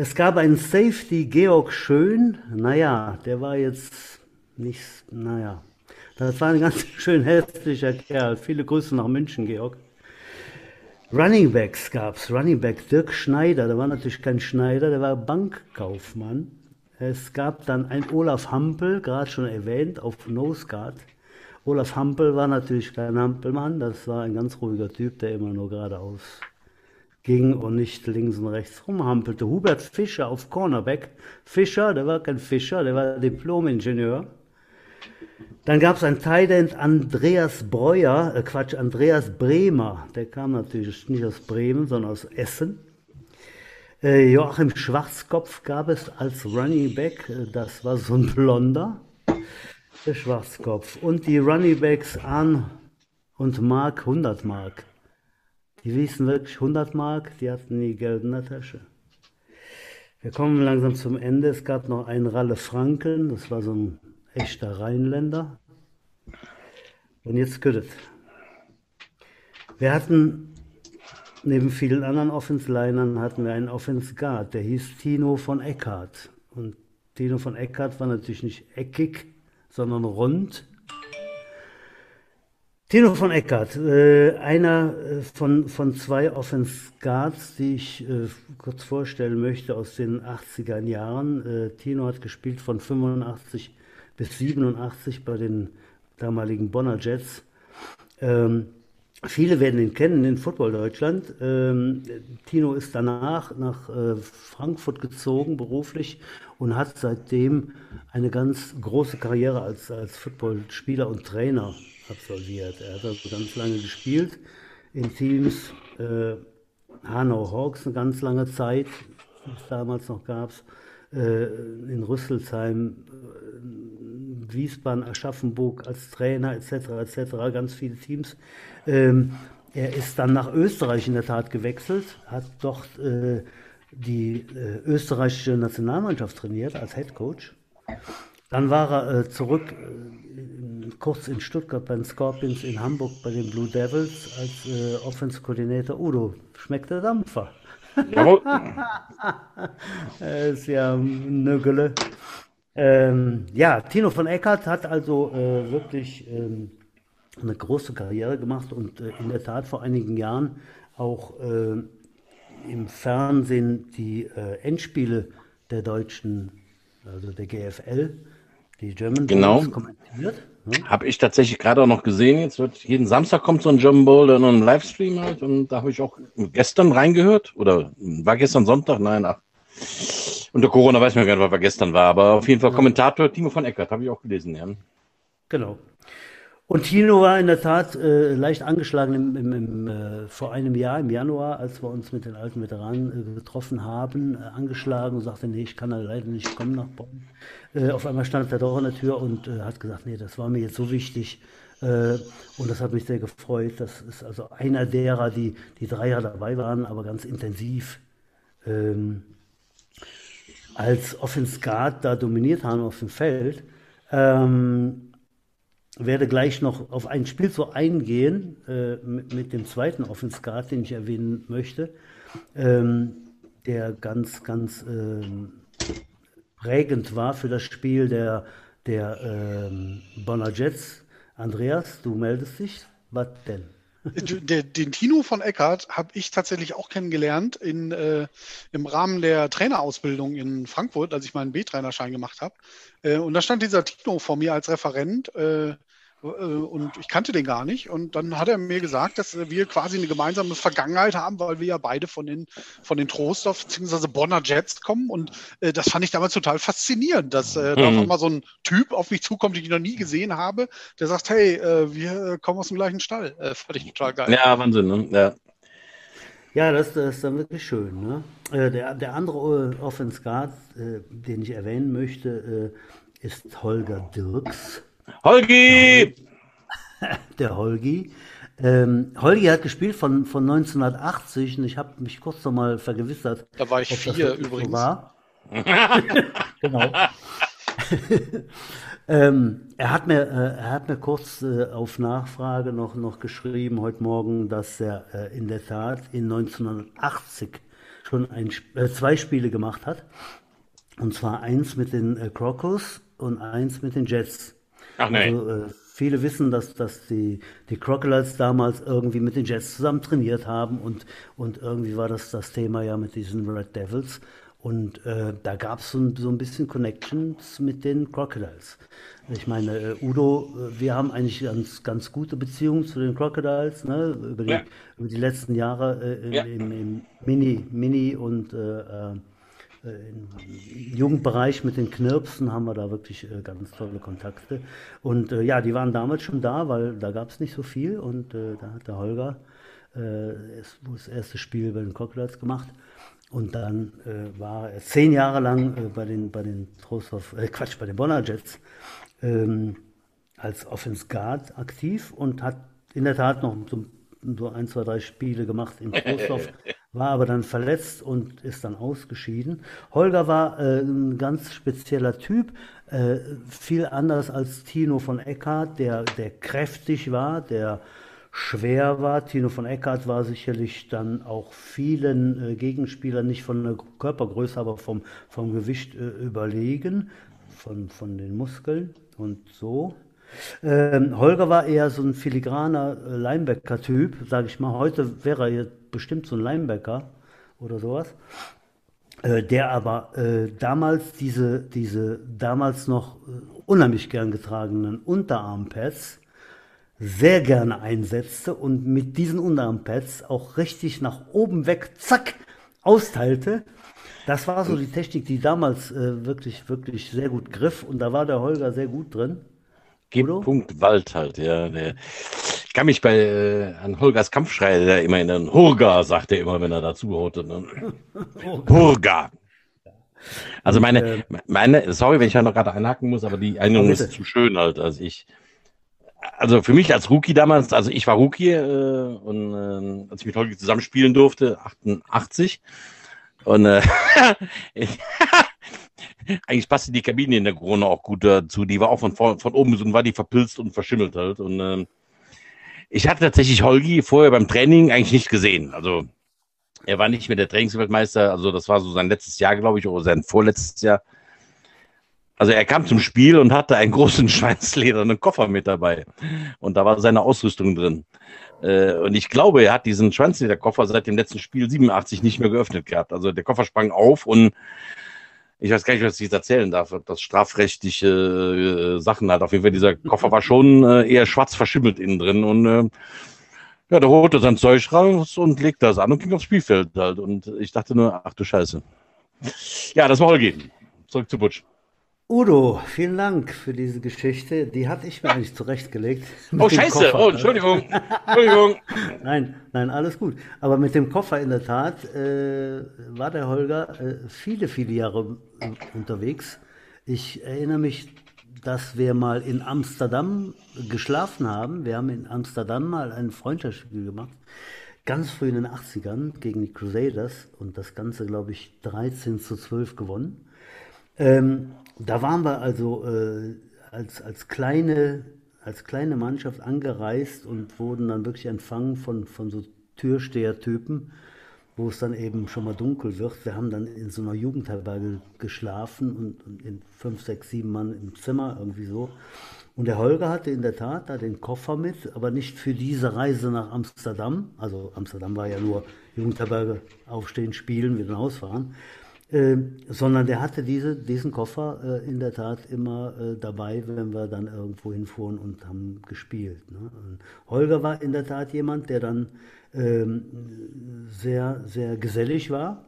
Es gab einen Safety, Georg Schön. Naja, der war jetzt nicht, naja. Das war ein ganz [LAUGHS] schön hässlicher Kerl. Viele Grüße nach München, Georg. Running Backs gab es. Running Back Dirk Schneider, der war natürlich kein Schneider, der war Bankkaufmann. Es gab dann einen Olaf Hampel, gerade schon erwähnt, auf Nose Guard. Olaf Hampel war natürlich kein Hampelmann, das war ein ganz ruhiger Typ, der immer nur geradeaus ging und nicht links und rechts rumhampelte. Hubert Fischer auf Cornerback. Fischer, der war kein Fischer, der war Diplom-Ingenieur. Dann gab es ein Tident Andreas Breuer, äh Quatsch, Andreas Bremer. Der kam natürlich nicht aus Bremen, sondern aus Essen. Äh, Joachim Schwarzkopf gab es als Running Back. Äh, das war so ein Blonder, der Schwarzkopf. Und die Running Backs An und Mark, 100 Mark. Die wiesen wirklich 100 Mark, die hatten nie Geld in der Tasche. Wir kommen langsam zum Ende. Es gab noch einen Ralle Franken, das war so ein echter Rheinländer. Und jetzt Güttet. Wir hatten neben vielen anderen Offense-Linern hatten wir einen Offense-Guard, der hieß Tino von Eckhardt. Und Tino von Eckhardt war natürlich nicht eckig, sondern rund. Tino von Eckhardt, äh, einer äh, von, von zwei Offense Guards, die ich äh, kurz vorstellen möchte aus den 80er Jahren. Äh, Tino hat gespielt von 85 bis 87 bei den damaligen Bonner Jets. Ähm, viele werden ihn kennen in Football Deutschland. Ähm, Tino ist danach nach äh, Frankfurt gezogen beruflich und hat seitdem eine ganz große Karriere als, als Footballspieler und Trainer absolviert. Er hat also ganz lange gespielt in Teams. Äh, Hanau Hawks eine ganz lange Zeit, es damals noch gab. Äh, in Rüsselsheim, äh, Wiesbaden, Aschaffenburg als Trainer etc. etc. ganz viele Teams. Ähm, er ist dann nach Österreich in der Tat gewechselt, hat dort äh, die äh, österreichische Nationalmannschaft trainiert als Head Coach. Dann war er äh, zurück äh, kurz in Stuttgart bei den Scorpions, in Hamburg bei den Blue Devils als äh, Offense Coordinator. Udo, schmeckt der Dampfer? [LAUGHS] Jawohl. [LAUGHS] ist ja Nögele. Ähm, ja, Tino von Eckert hat also äh, wirklich ähm, eine große Karriere gemacht und äh, in der Tat vor einigen Jahren auch äh, im Fernsehen die äh, Endspiele der deutschen, also der GFL, die German genau. kommentiert. Hm? Habe ich tatsächlich gerade auch noch gesehen. Jetzt wird jeden Samstag kommt so ein German Bowl dann ein Livestream halt und da habe ich auch gestern reingehört oder war gestern Sonntag? Nein, ach. Unter Corona weiß man gar nicht, was gestern war, aber auf jeden Fall Kommentator Timo von Eckert, habe ich auch gelesen, ja. Genau. Und Tino war in der Tat äh, leicht angeschlagen im, im, im, äh, vor einem Jahr, im Januar, als wir uns mit den alten Veteranen äh, getroffen haben, äh, angeschlagen und sagte, nee, ich kann da leider nicht kommen nach Bonn. Äh, auf einmal stand er doch an der Tür und äh, hat gesagt, nee, das war mir jetzt so wichtig. und das hat mich sehr gefreut. Das ist also einer derer, die, die drei Jahre dabei waren, aber ganz intensiv ähm, als Offense Guard da dominiert haben auf dem Feld. Ähm, werde gleich noch auf ein Spiel so eingehen äh, mit, mit, dem zweiten Offense Guard, den ich erwähnen möchte, ähm, der ganz, ganz ähm, prägend war für das Spiel der, der ähm, Bonner Jets. Andreas, du meldest dich. Was denn? Den Tino von Eckert habe ich tatsächlich auch kennengelernt in, äh, im Rahmen der Trainerausbildung in Frankfurt, als ich meinen B-Trainerschein gemacht habe. Äh, und da stand dieser Tino vor mir als Referent. Äh, und ich kannte den gar nicht. Und dann hat er mir gesagt, dass wir quasi eine gemeinsame Vergangenheit haben, weil wir ja beide von den, von den Trostorf bzw. Bonner Jets kommen. Und äh, das fand ich damals total faszinierend, dass äh, mhm. da auf einmal so ein Typ auf mich zukommt, den ich noch nie gesehen habe, der sagt, hey, äh, wir kommen aus dem gleichen Stall. Äh, fand ich total geil. Ja, Wahnsinn, ne? Ja. Ja, das, das ist dann wirklich schön. Ne? Äh, der, der andere Offense Guard, den ich erwähnen möchte, ist Holger Dirks. Holgi! [LAUGHS] Der Holgi. Ähm, Holgi hat gespielt von, von 1980 und ich habe mich kurz noch mal vergewissert. Da war ich vier übrigens. War. [LAUGHS] genau. [LAUGHS] ähm, er, hat mir, äh, er hat mir kurz äh, auf Nachfrage noch, noch geschrieben heute Morgen, dass er äh, in der Tat in 1980 schon ein, äh, zwei Spiele gemacht hat. Und zwar eins mit den äh, Crocos und eins mit den Jets. Ach nee. Also, äh, viele wissen, dass, dass die, die Crocodiles damals irgendwie mit den Jets zusammen trainiert haben und, und irgendwie war das das Thema ja mit diesen Red Devils. Und äh, da gab es so, so, ein bisschen Connections mit den Crocodiles. Ich meine, äh, Udo, äh, wir haben eigentlich ganz, ganz gute Beziehungen zu den Crocodiles, ne? über, die, ja. über die letzten Jahre äh, im, ja. im, im, Mini, Mini und äh äh, im Jugendbereich mit den Knirpsen haben wir da wirklich äh, ganz tolle Kontakte. Und äh, ja, die waren damals schon da, weil da gab es nicht so viel. Und äh, da hat der Holger äh, das erste Spiel bei den Cocktails gemacht. Und dann äh, war er zehn Jahre lang bei den, bei den Trostorf, Quatsch, bei den Bonner Jets ähm, als Offense Guard aktiv und hat in der Tat noch so, so ein, zwei, drei Spiele gemacht in Trostorf. [LAUGHS] war aber dann verletzt und ist dann ausgeschieden. Holger war äh, ein ganz spezieller Typ, äh, viel anders als Tino von Eckhardt, der, der kräftig war, der schwer war. Tino von Eckert war sicherlich dann auch vielen äh, Gegenspielern nicht von der Körpergröße, aber vom, vom Gewicht äh, überlegen, von, von den Muskeln und so. Ähm, Holger war eher so ein filigraner äh, Linebacker-Typ, sage ich mal. Heute wäre er bestimmt so ein Linebacker oder sowas. Äh, der aber äh, damals diese, diese damals noch äh, unheimlich gern getragenen Unterarmpads sehr gerne einsetzte und mit diesen Unterarmpads auch richtig nach oben weg, zack, austeilte. Das war so die Technik, die damals äh, wirklich, wirklich sehr gut griff und da war der Holger sehr gut drin. G. Punkt Wald halt, ja. Der, ich kann mich bei äh, an Holgers Kampfschrei, der immer in den Hurga, sagt er immer, wenn er dazu haute. Ne? [LAUGHS] Hurga. Also meine, meine, sorry, wenn ich da noch gerade einhaken muss, aber die Einladung ist zu schön halt. Also ich, also für mich als Rookie damals, also ich war Rookie äh, und äh, als ich mit Holger zusammenspielen durfte, 88. Und äh, [LAUGHS] eigentlich passte die Kabine in der Krone auch gut dazu. Die war auch von, von oben so war die verpilzt und verschimmelt halt. Und äh, ich hatte tatsächlich Holgi vorher beim Training eigentlich nicht gesehen. Also er war nicht mehr der Trainingsweltmeister. Also das war so sein letztes Jahr, glaube ich, oder sein vorletztes Jahr. Also er kam zum Spiel und hatte einen großen [LAUGHS] schweinsledernen Koffer mit dabei. Und da war seine Ausrüstung drin. Äh, und ich glaube, er hat diesen Schweinslederkoffer seit dem letzten Spiel 87 nicht mehr geöffnet gehabt. Also der Koffer sprang auf und ich weiß gar nicht, was ich jetzt erzählen darf, das strafrechtliche äh, Sachen hat. Auf jeden Fall, dieser Koffer war schon äh, eher schwarz verschimmelt innen drin und äh, ja, der holte sein Zeug raus und legte das an und ging aufs Spielfeld halt. Und ich dachte nur, ach du Scheiße. Ja, das soll gehen. Zurück zu Butch. Udo, vielen Dank für diese Geschichte. Die hatte ich mir eigentlich zurechtgelegt. Oh, scheiße. Koffer. Oh, Entschuldigung. Entschuldigung. [LAUGHS] nein, nein, alles gut. Aber mit dem Koffer in der Tat äh, war der Holger äh, viele, viele Jahre unterwegs. Ich erinnere mich, dass wir mal in Amsterdam geschlafen haben. Wir haben in Amsterdam mal ein Freundschaftsspiel gemacht. Ganz früh in den 80ern gegen die Crusaders und das Ganze, glaube ich, 13 zu 12 gewonnen. Ähm, da waren wir also äh, als, als, kleine, als kleine Mannschaft angereist und wurden dann wirklich empfangen von, von so Türstehertypen, wo es dann eben schon mal dunkel wird. Wir haben dann in so einer Jugendherberge geschlafen und, und in fünf, sechs, sieben Mann im Zimmer irgendwie so. Und der Holger hatte in der Tat da den Koffer mit, aber nicht für diese Reise nach Amsterdam. Also Amsterdam war ja nur Jugendherberge, aufstehen, spielen, wieder nach Hause fahren. Äh, sondern der hatte diese, diesen Koffer äh, in der Tat immer äh, dabei, wenn wir dann irgendwo hinfuhren und haben gespielt. Ne? Holger war in der Tat jemand, der dann ähm, sehr, sehr gesellig war.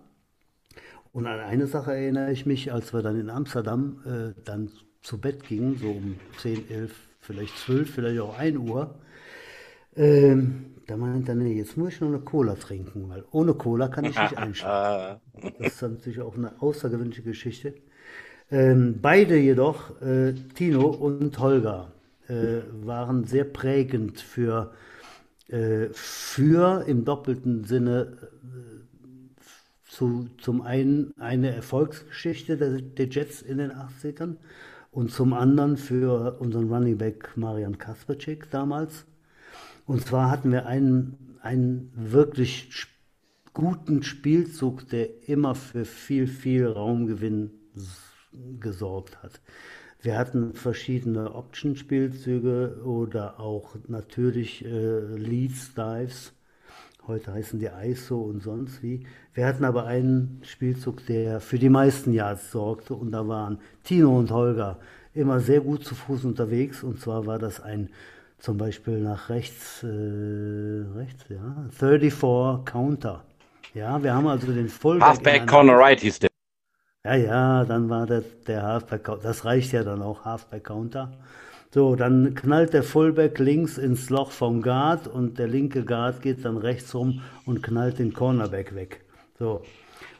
Und an eine Sache erinnere ich mich, als wir dann in Amsterdam äh, dann zu Bett gingen, so um 10, 11, vielleicht 12, vielleicht auch 1 Uhr. Ähm, da meinte er, nee, jetzt muss ich noch eine Cola trinken, weil ohne Cola kann ich nicht [LAUGHS] einschlafen. das ist natürlich auch eine außergewöhnliche Geschichte. Ähm, beide jedoch, äh, Tino und Holger, äh, waren sehr prägend für, äh, für im doppelten Sinne äh, zu, zum einen eine Erfolgsgeschichte der, der Jets in den 80ern und zum anderen für unseren Running Back Marian Kasperczyk damals und zwar hatten wir einen, einen wirklich guten Spielzug, der immer für viel, viel Raumgewinn gesorgt hat. Wir hatten verschiedene Option-Spielzüge oder auch natürlich äh, Leads, Dives. Heute heißen die ISO und sonst wie. Wir hatten aber einen Spielzug, der für die meisten Yards sorgte und da waren Tino und Holger immer sehr gut zu Fuß unterwegs und zwar war das ein zum Beispiel nach rechts, äh, rechts, ja, 34 Counter. Ja, wir haben also den Fullback. Halfback Corner Right hieß der. Ja, ja, dann war der, der Halfback, das reicht ja dann auch, Halfback Counter. So, dann knallt der Fullback links ins Loch vom Guard und der linke Guard geht dann rechts rum und knallt den Cornerback weg. So.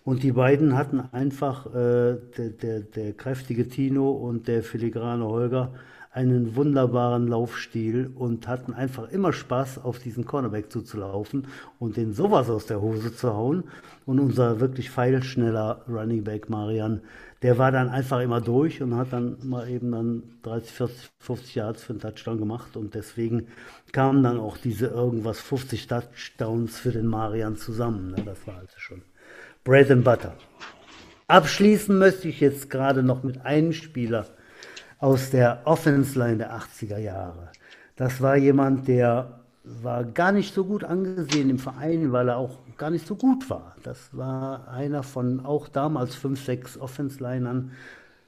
Und die beiden hatten einfach, äh, der, der, der kräftige Tino und der filigrane Holger, einen wunderbaren Laufstil und hatten einfach immer Spaß, auf diesen Cornerback zuzulaufen und den sowas aus der Hose zu hauen. Und unser wirklich feilschneller Running Back Marian, der war dann einfach immer durch und hat dann mal eben dann 30, 40, 50 Yards für einen Touchdown gemacht. Und deswegen kamen dann auch diese irgendwas 50 Touchdowns für den Marian zusammen. Ne? Das war also schon Bread and Butter. Abschließen möchte ich jetzt gerade noch mit einem Spieler aus der Offense Line der 80er Jahre. Das war jemand, der war gar nicht so gut angesehen im Verein, weil er auch gar nicht so gut war. Das war einer von auch damals fünf, sechs Offense-Linern.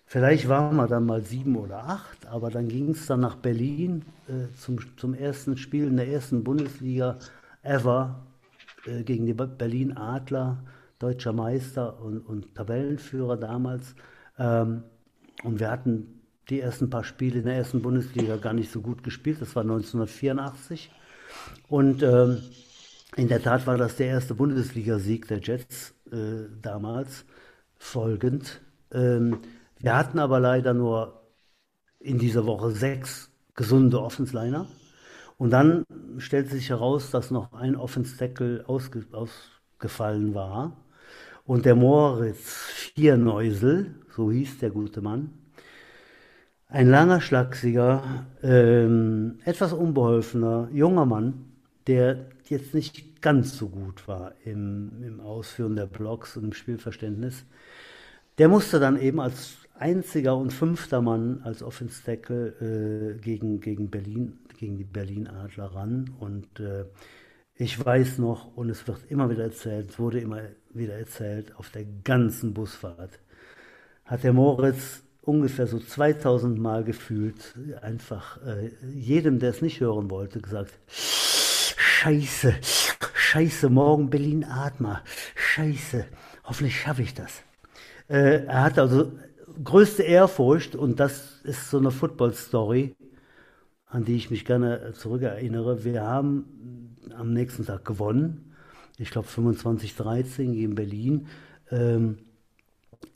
Vielleicht waren wir dann mal sieben oder acht, aber dann ging es dann nach Berlin äh, zum, zum ersten Spiel in der ersten Bundesliga ever äh, gegen die Berlin Adler, deutscher Meister und, und Tabellenführer damals. Ähm, und wir hatten die ersten paar Spiele in der ersten Bundesliga gar nicht so gut gespielt. Das war 1984. Und ähm, in der Tat war das der erste Bundesligasieg der Jets äh, damals, folgend. Ähm, wir hatten aber leider nur in dieser Woche sechs gesunde Offensliner. Und dann stellte sich heraus, dass noch ein Offenstackle ausge ausgefallen war. Und der Moritz Vierneusel, so hieß der gute Mann, ein langer, schlachsiger, ähm, etwas unbeholfener junger Mann, der jetzt nicht ganz so gut war im, im Ausführen der Blocks und im Spielverständnis. Der musste dann eben als einziger und fünfter Mann als Offense Tackle äh, gegen, gegen Berlin, gegen die Berlin Adler ran. Und äh, ich weiß noch, und es wird immer wieder erzählt, wurde immer wieder erzählt, auf der ganzen Busfahrt hat der Moritz ungefähr so 2000 Mal gefühlt, einfach äh, jedem, der es nicht hören wollte, gesagt, Scheiße, Scheiße, morgen Berlin Atma, Scheiße, hoffentlich schaffe ich das. Äh, er hat also größte Ehrfurcht und das ist so eine Football-Story, an die ich mich gerne zurückerinnere. Wir haben am nächsten Tag gewonnen, ich glaube 25-13 gegen Berlin. Ähm,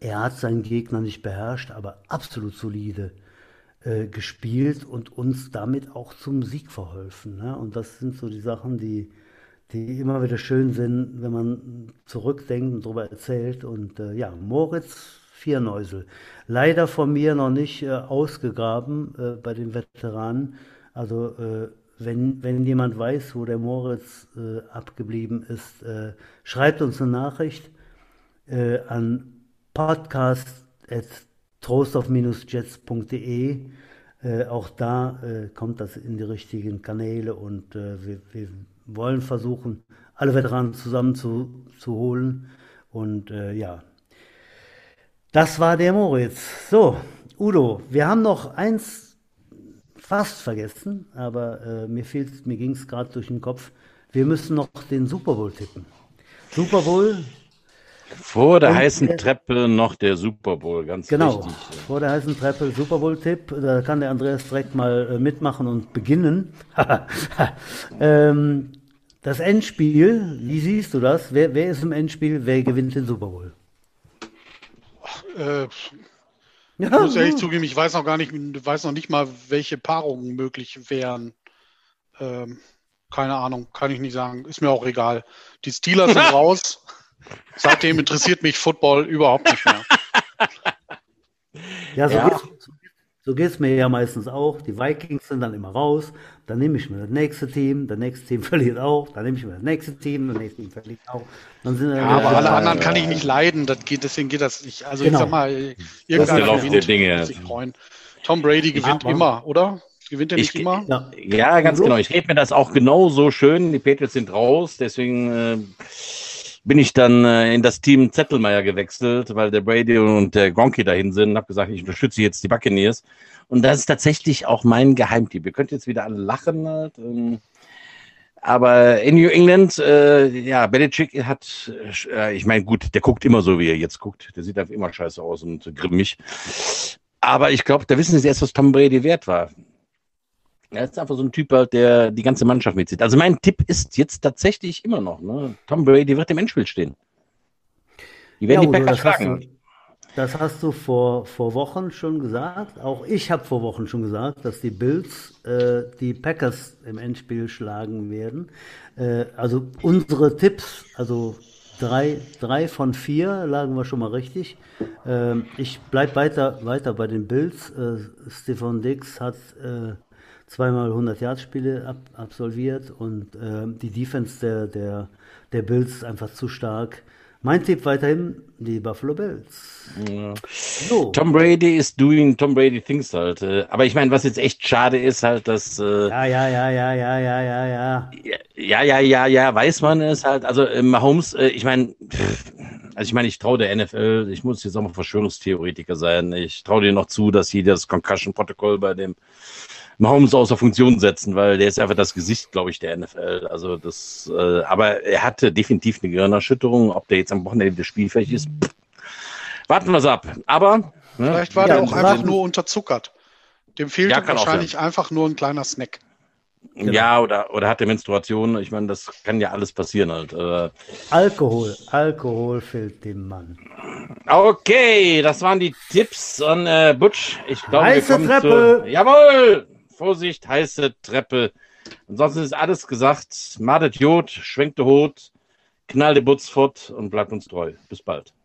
er hat seinen Gegner nicht beherrscht, aber absolut solide äh, gespielt und uns damit auch zum Sieg verholfen. Ne? Und das sind so die Sachen, die, die immer wieder schön sind, wenn man zurückdenkt und darüber erzählt. Und äh, ja, Moritz Vierneusel. Leider von mir noch nicht äh, ausgegraben äh, bei den Veteranen. Also äh, wenn, wenn jemand weiß, wo der Moritz äh, abgeblieben ist, äh, schreibt uns eine Nachricht an podcast.trostorf-jets.de. Äh, auch da äh, kommt das in die richtigen Kanäle und äh, wir, wir, wollen versuchen, alle Veteranen zusammen zu, zu. Und äh, ja, das war der Moritz. So, Udo, wir haben noch eins fast vergessen, aber äh, mir, mir ging es gerade durch den Kopf. Wir müssen noch den Super Bowl tippen. Super Bowl vor der und, heißen Treppe noch der Super Bowl, ganz genau, wichtig. Genau, vor der heißen Treppe Super Bowl-Tipp. Da kann der Andreas direkt mal äh, mitmachen und beginnen. [LAUGHS] ähm, das Endspiel, wie siehst du das? Wer, wer, ist im Endspiel? Wer gewinnt den Super Bowl? Äh, [LAUGHS] ich muss ehrlich zugeben, ich weiß noch gar nicht, weiß noch nicht mal, welche Paarungen möglich wären. Ähm, keine Ahnung, kann ich nicht sagen. Ist mir auch egal. Die Steelers sind [LAUGHS] raus. Seitdem interessiert mich Football überhaupt nicht mehr. Ja, so ja. geht es so mir ja meistens auch. Die Vikings sind dann immer raus. Dann nehme ich mir das nächste Team. Das nächste Team [LAUGHS] verliert auch. Dann nehme ich mir das nächste Team. Das nächste Team verliert auch. Dann sind ja, aber alle anderen kann ich nicht leiden. Das geht, deswegen geht das nicht. Also genau. ich sag mal, irgendeiner gewinnt, Dinge. sich freuen. Tom Brady gewinnt ja, immer, oder? Gewinnt er nicht ich, immer? Ja, ja ganz genau. Ich rede mir das auch genau so schön. Die Patriots sind raus. Deswegen... Äh, bin ich dann äh, in das Team Zettelmeier gewechselt, weil der Brady und der Gronky dahin sind. Habe gesagt, ich unterstütze jetzt die Buccaneers. Und das ist tatsächlich auch mein Geheimtipp. Ihr könnt jetzt wieder alle lachen. Halt, ähm, aber in New England, äh, ja, Belichick hat, äh, ich meine, gut, der guckt immer so, wie er jetzt guckt. Der sieht einfach immer scheiße aus und grimmig. Aber ich glaube, da wissen sie erst, was Tom Brady wert war. Er ist einfach so ein Typ, halt, der die ganze Mannschaft mitzieht. Also mein Tipp ist jetzt tatsächlich immer noch, ne? Tom Brady wird im Endspiel stehen. Die werden ja, die Packers schlagen. das hast du vor, vor Wochen schon gesagt. Auch ich habe vor Wochen schon gesagt, dass die Bills äh, die Packers im Endspiel schlagen werden. Äh, also unsere Tipps, also drei, drei von vier lagen wir schon mal richtig. Äh, ich bleibe weiter, weiter bei den Bills. Äh, Stefan Dix hat äh, zweimal 100 Yard Spiele ab, absolviert und äh, die Defense der, der, der Bills ist einfach zu stark. Mein Tipp weiterhin die Buffalo Bills. Ja. So. Tom Brady ist doing Tom Brady things halt. Äh, aber ich meine, was jetzt echt schade ist, halt, dass. Äh, ja, ja, ja, ja, ja, ja, ja, ja. Ja, ja, ja, ja, weiß man es halt. Also äh, Mahomes, äh, ich meine, also ich meine, ich traue der NFL, ich muss jetzt auch mal Verschwörungstheoretiker sein. Ich traue dir noch zu, dass sie das Concussion-Protokoll bei dem Mahomes außer Funktion setzen, weil der ist einfach das Gesicht, glaube ich, der NFL. Also das, äh, aber er hatte definitiv eine Gehirnerschütterung. Ob der jetzt am Wochenende spielfähig ist, pff, warten wir es ab. Aber ne? vielleicht war ja, der auch einfach nur unterzuckert. Dem fehlte ja, wahrscheinlich einfach nur ein kleiner Snack. Genau. Ja, oder, oder hatte Menstruation. Ich meine, das kann ja alles passieren halt. Äh. Alkohol, Alkohol fehlt dem Mann. Okay, das waren die Tipps an äh, Butch. Ich glaube, Heiße Treppe. Zu, jawohl! Vorsicht, heiße Treppe. Ansonsten ist alles gesagt. Madet Jod, schwenkt de Hut, knall de Butz fort und bleibt uns treu. Bis bald.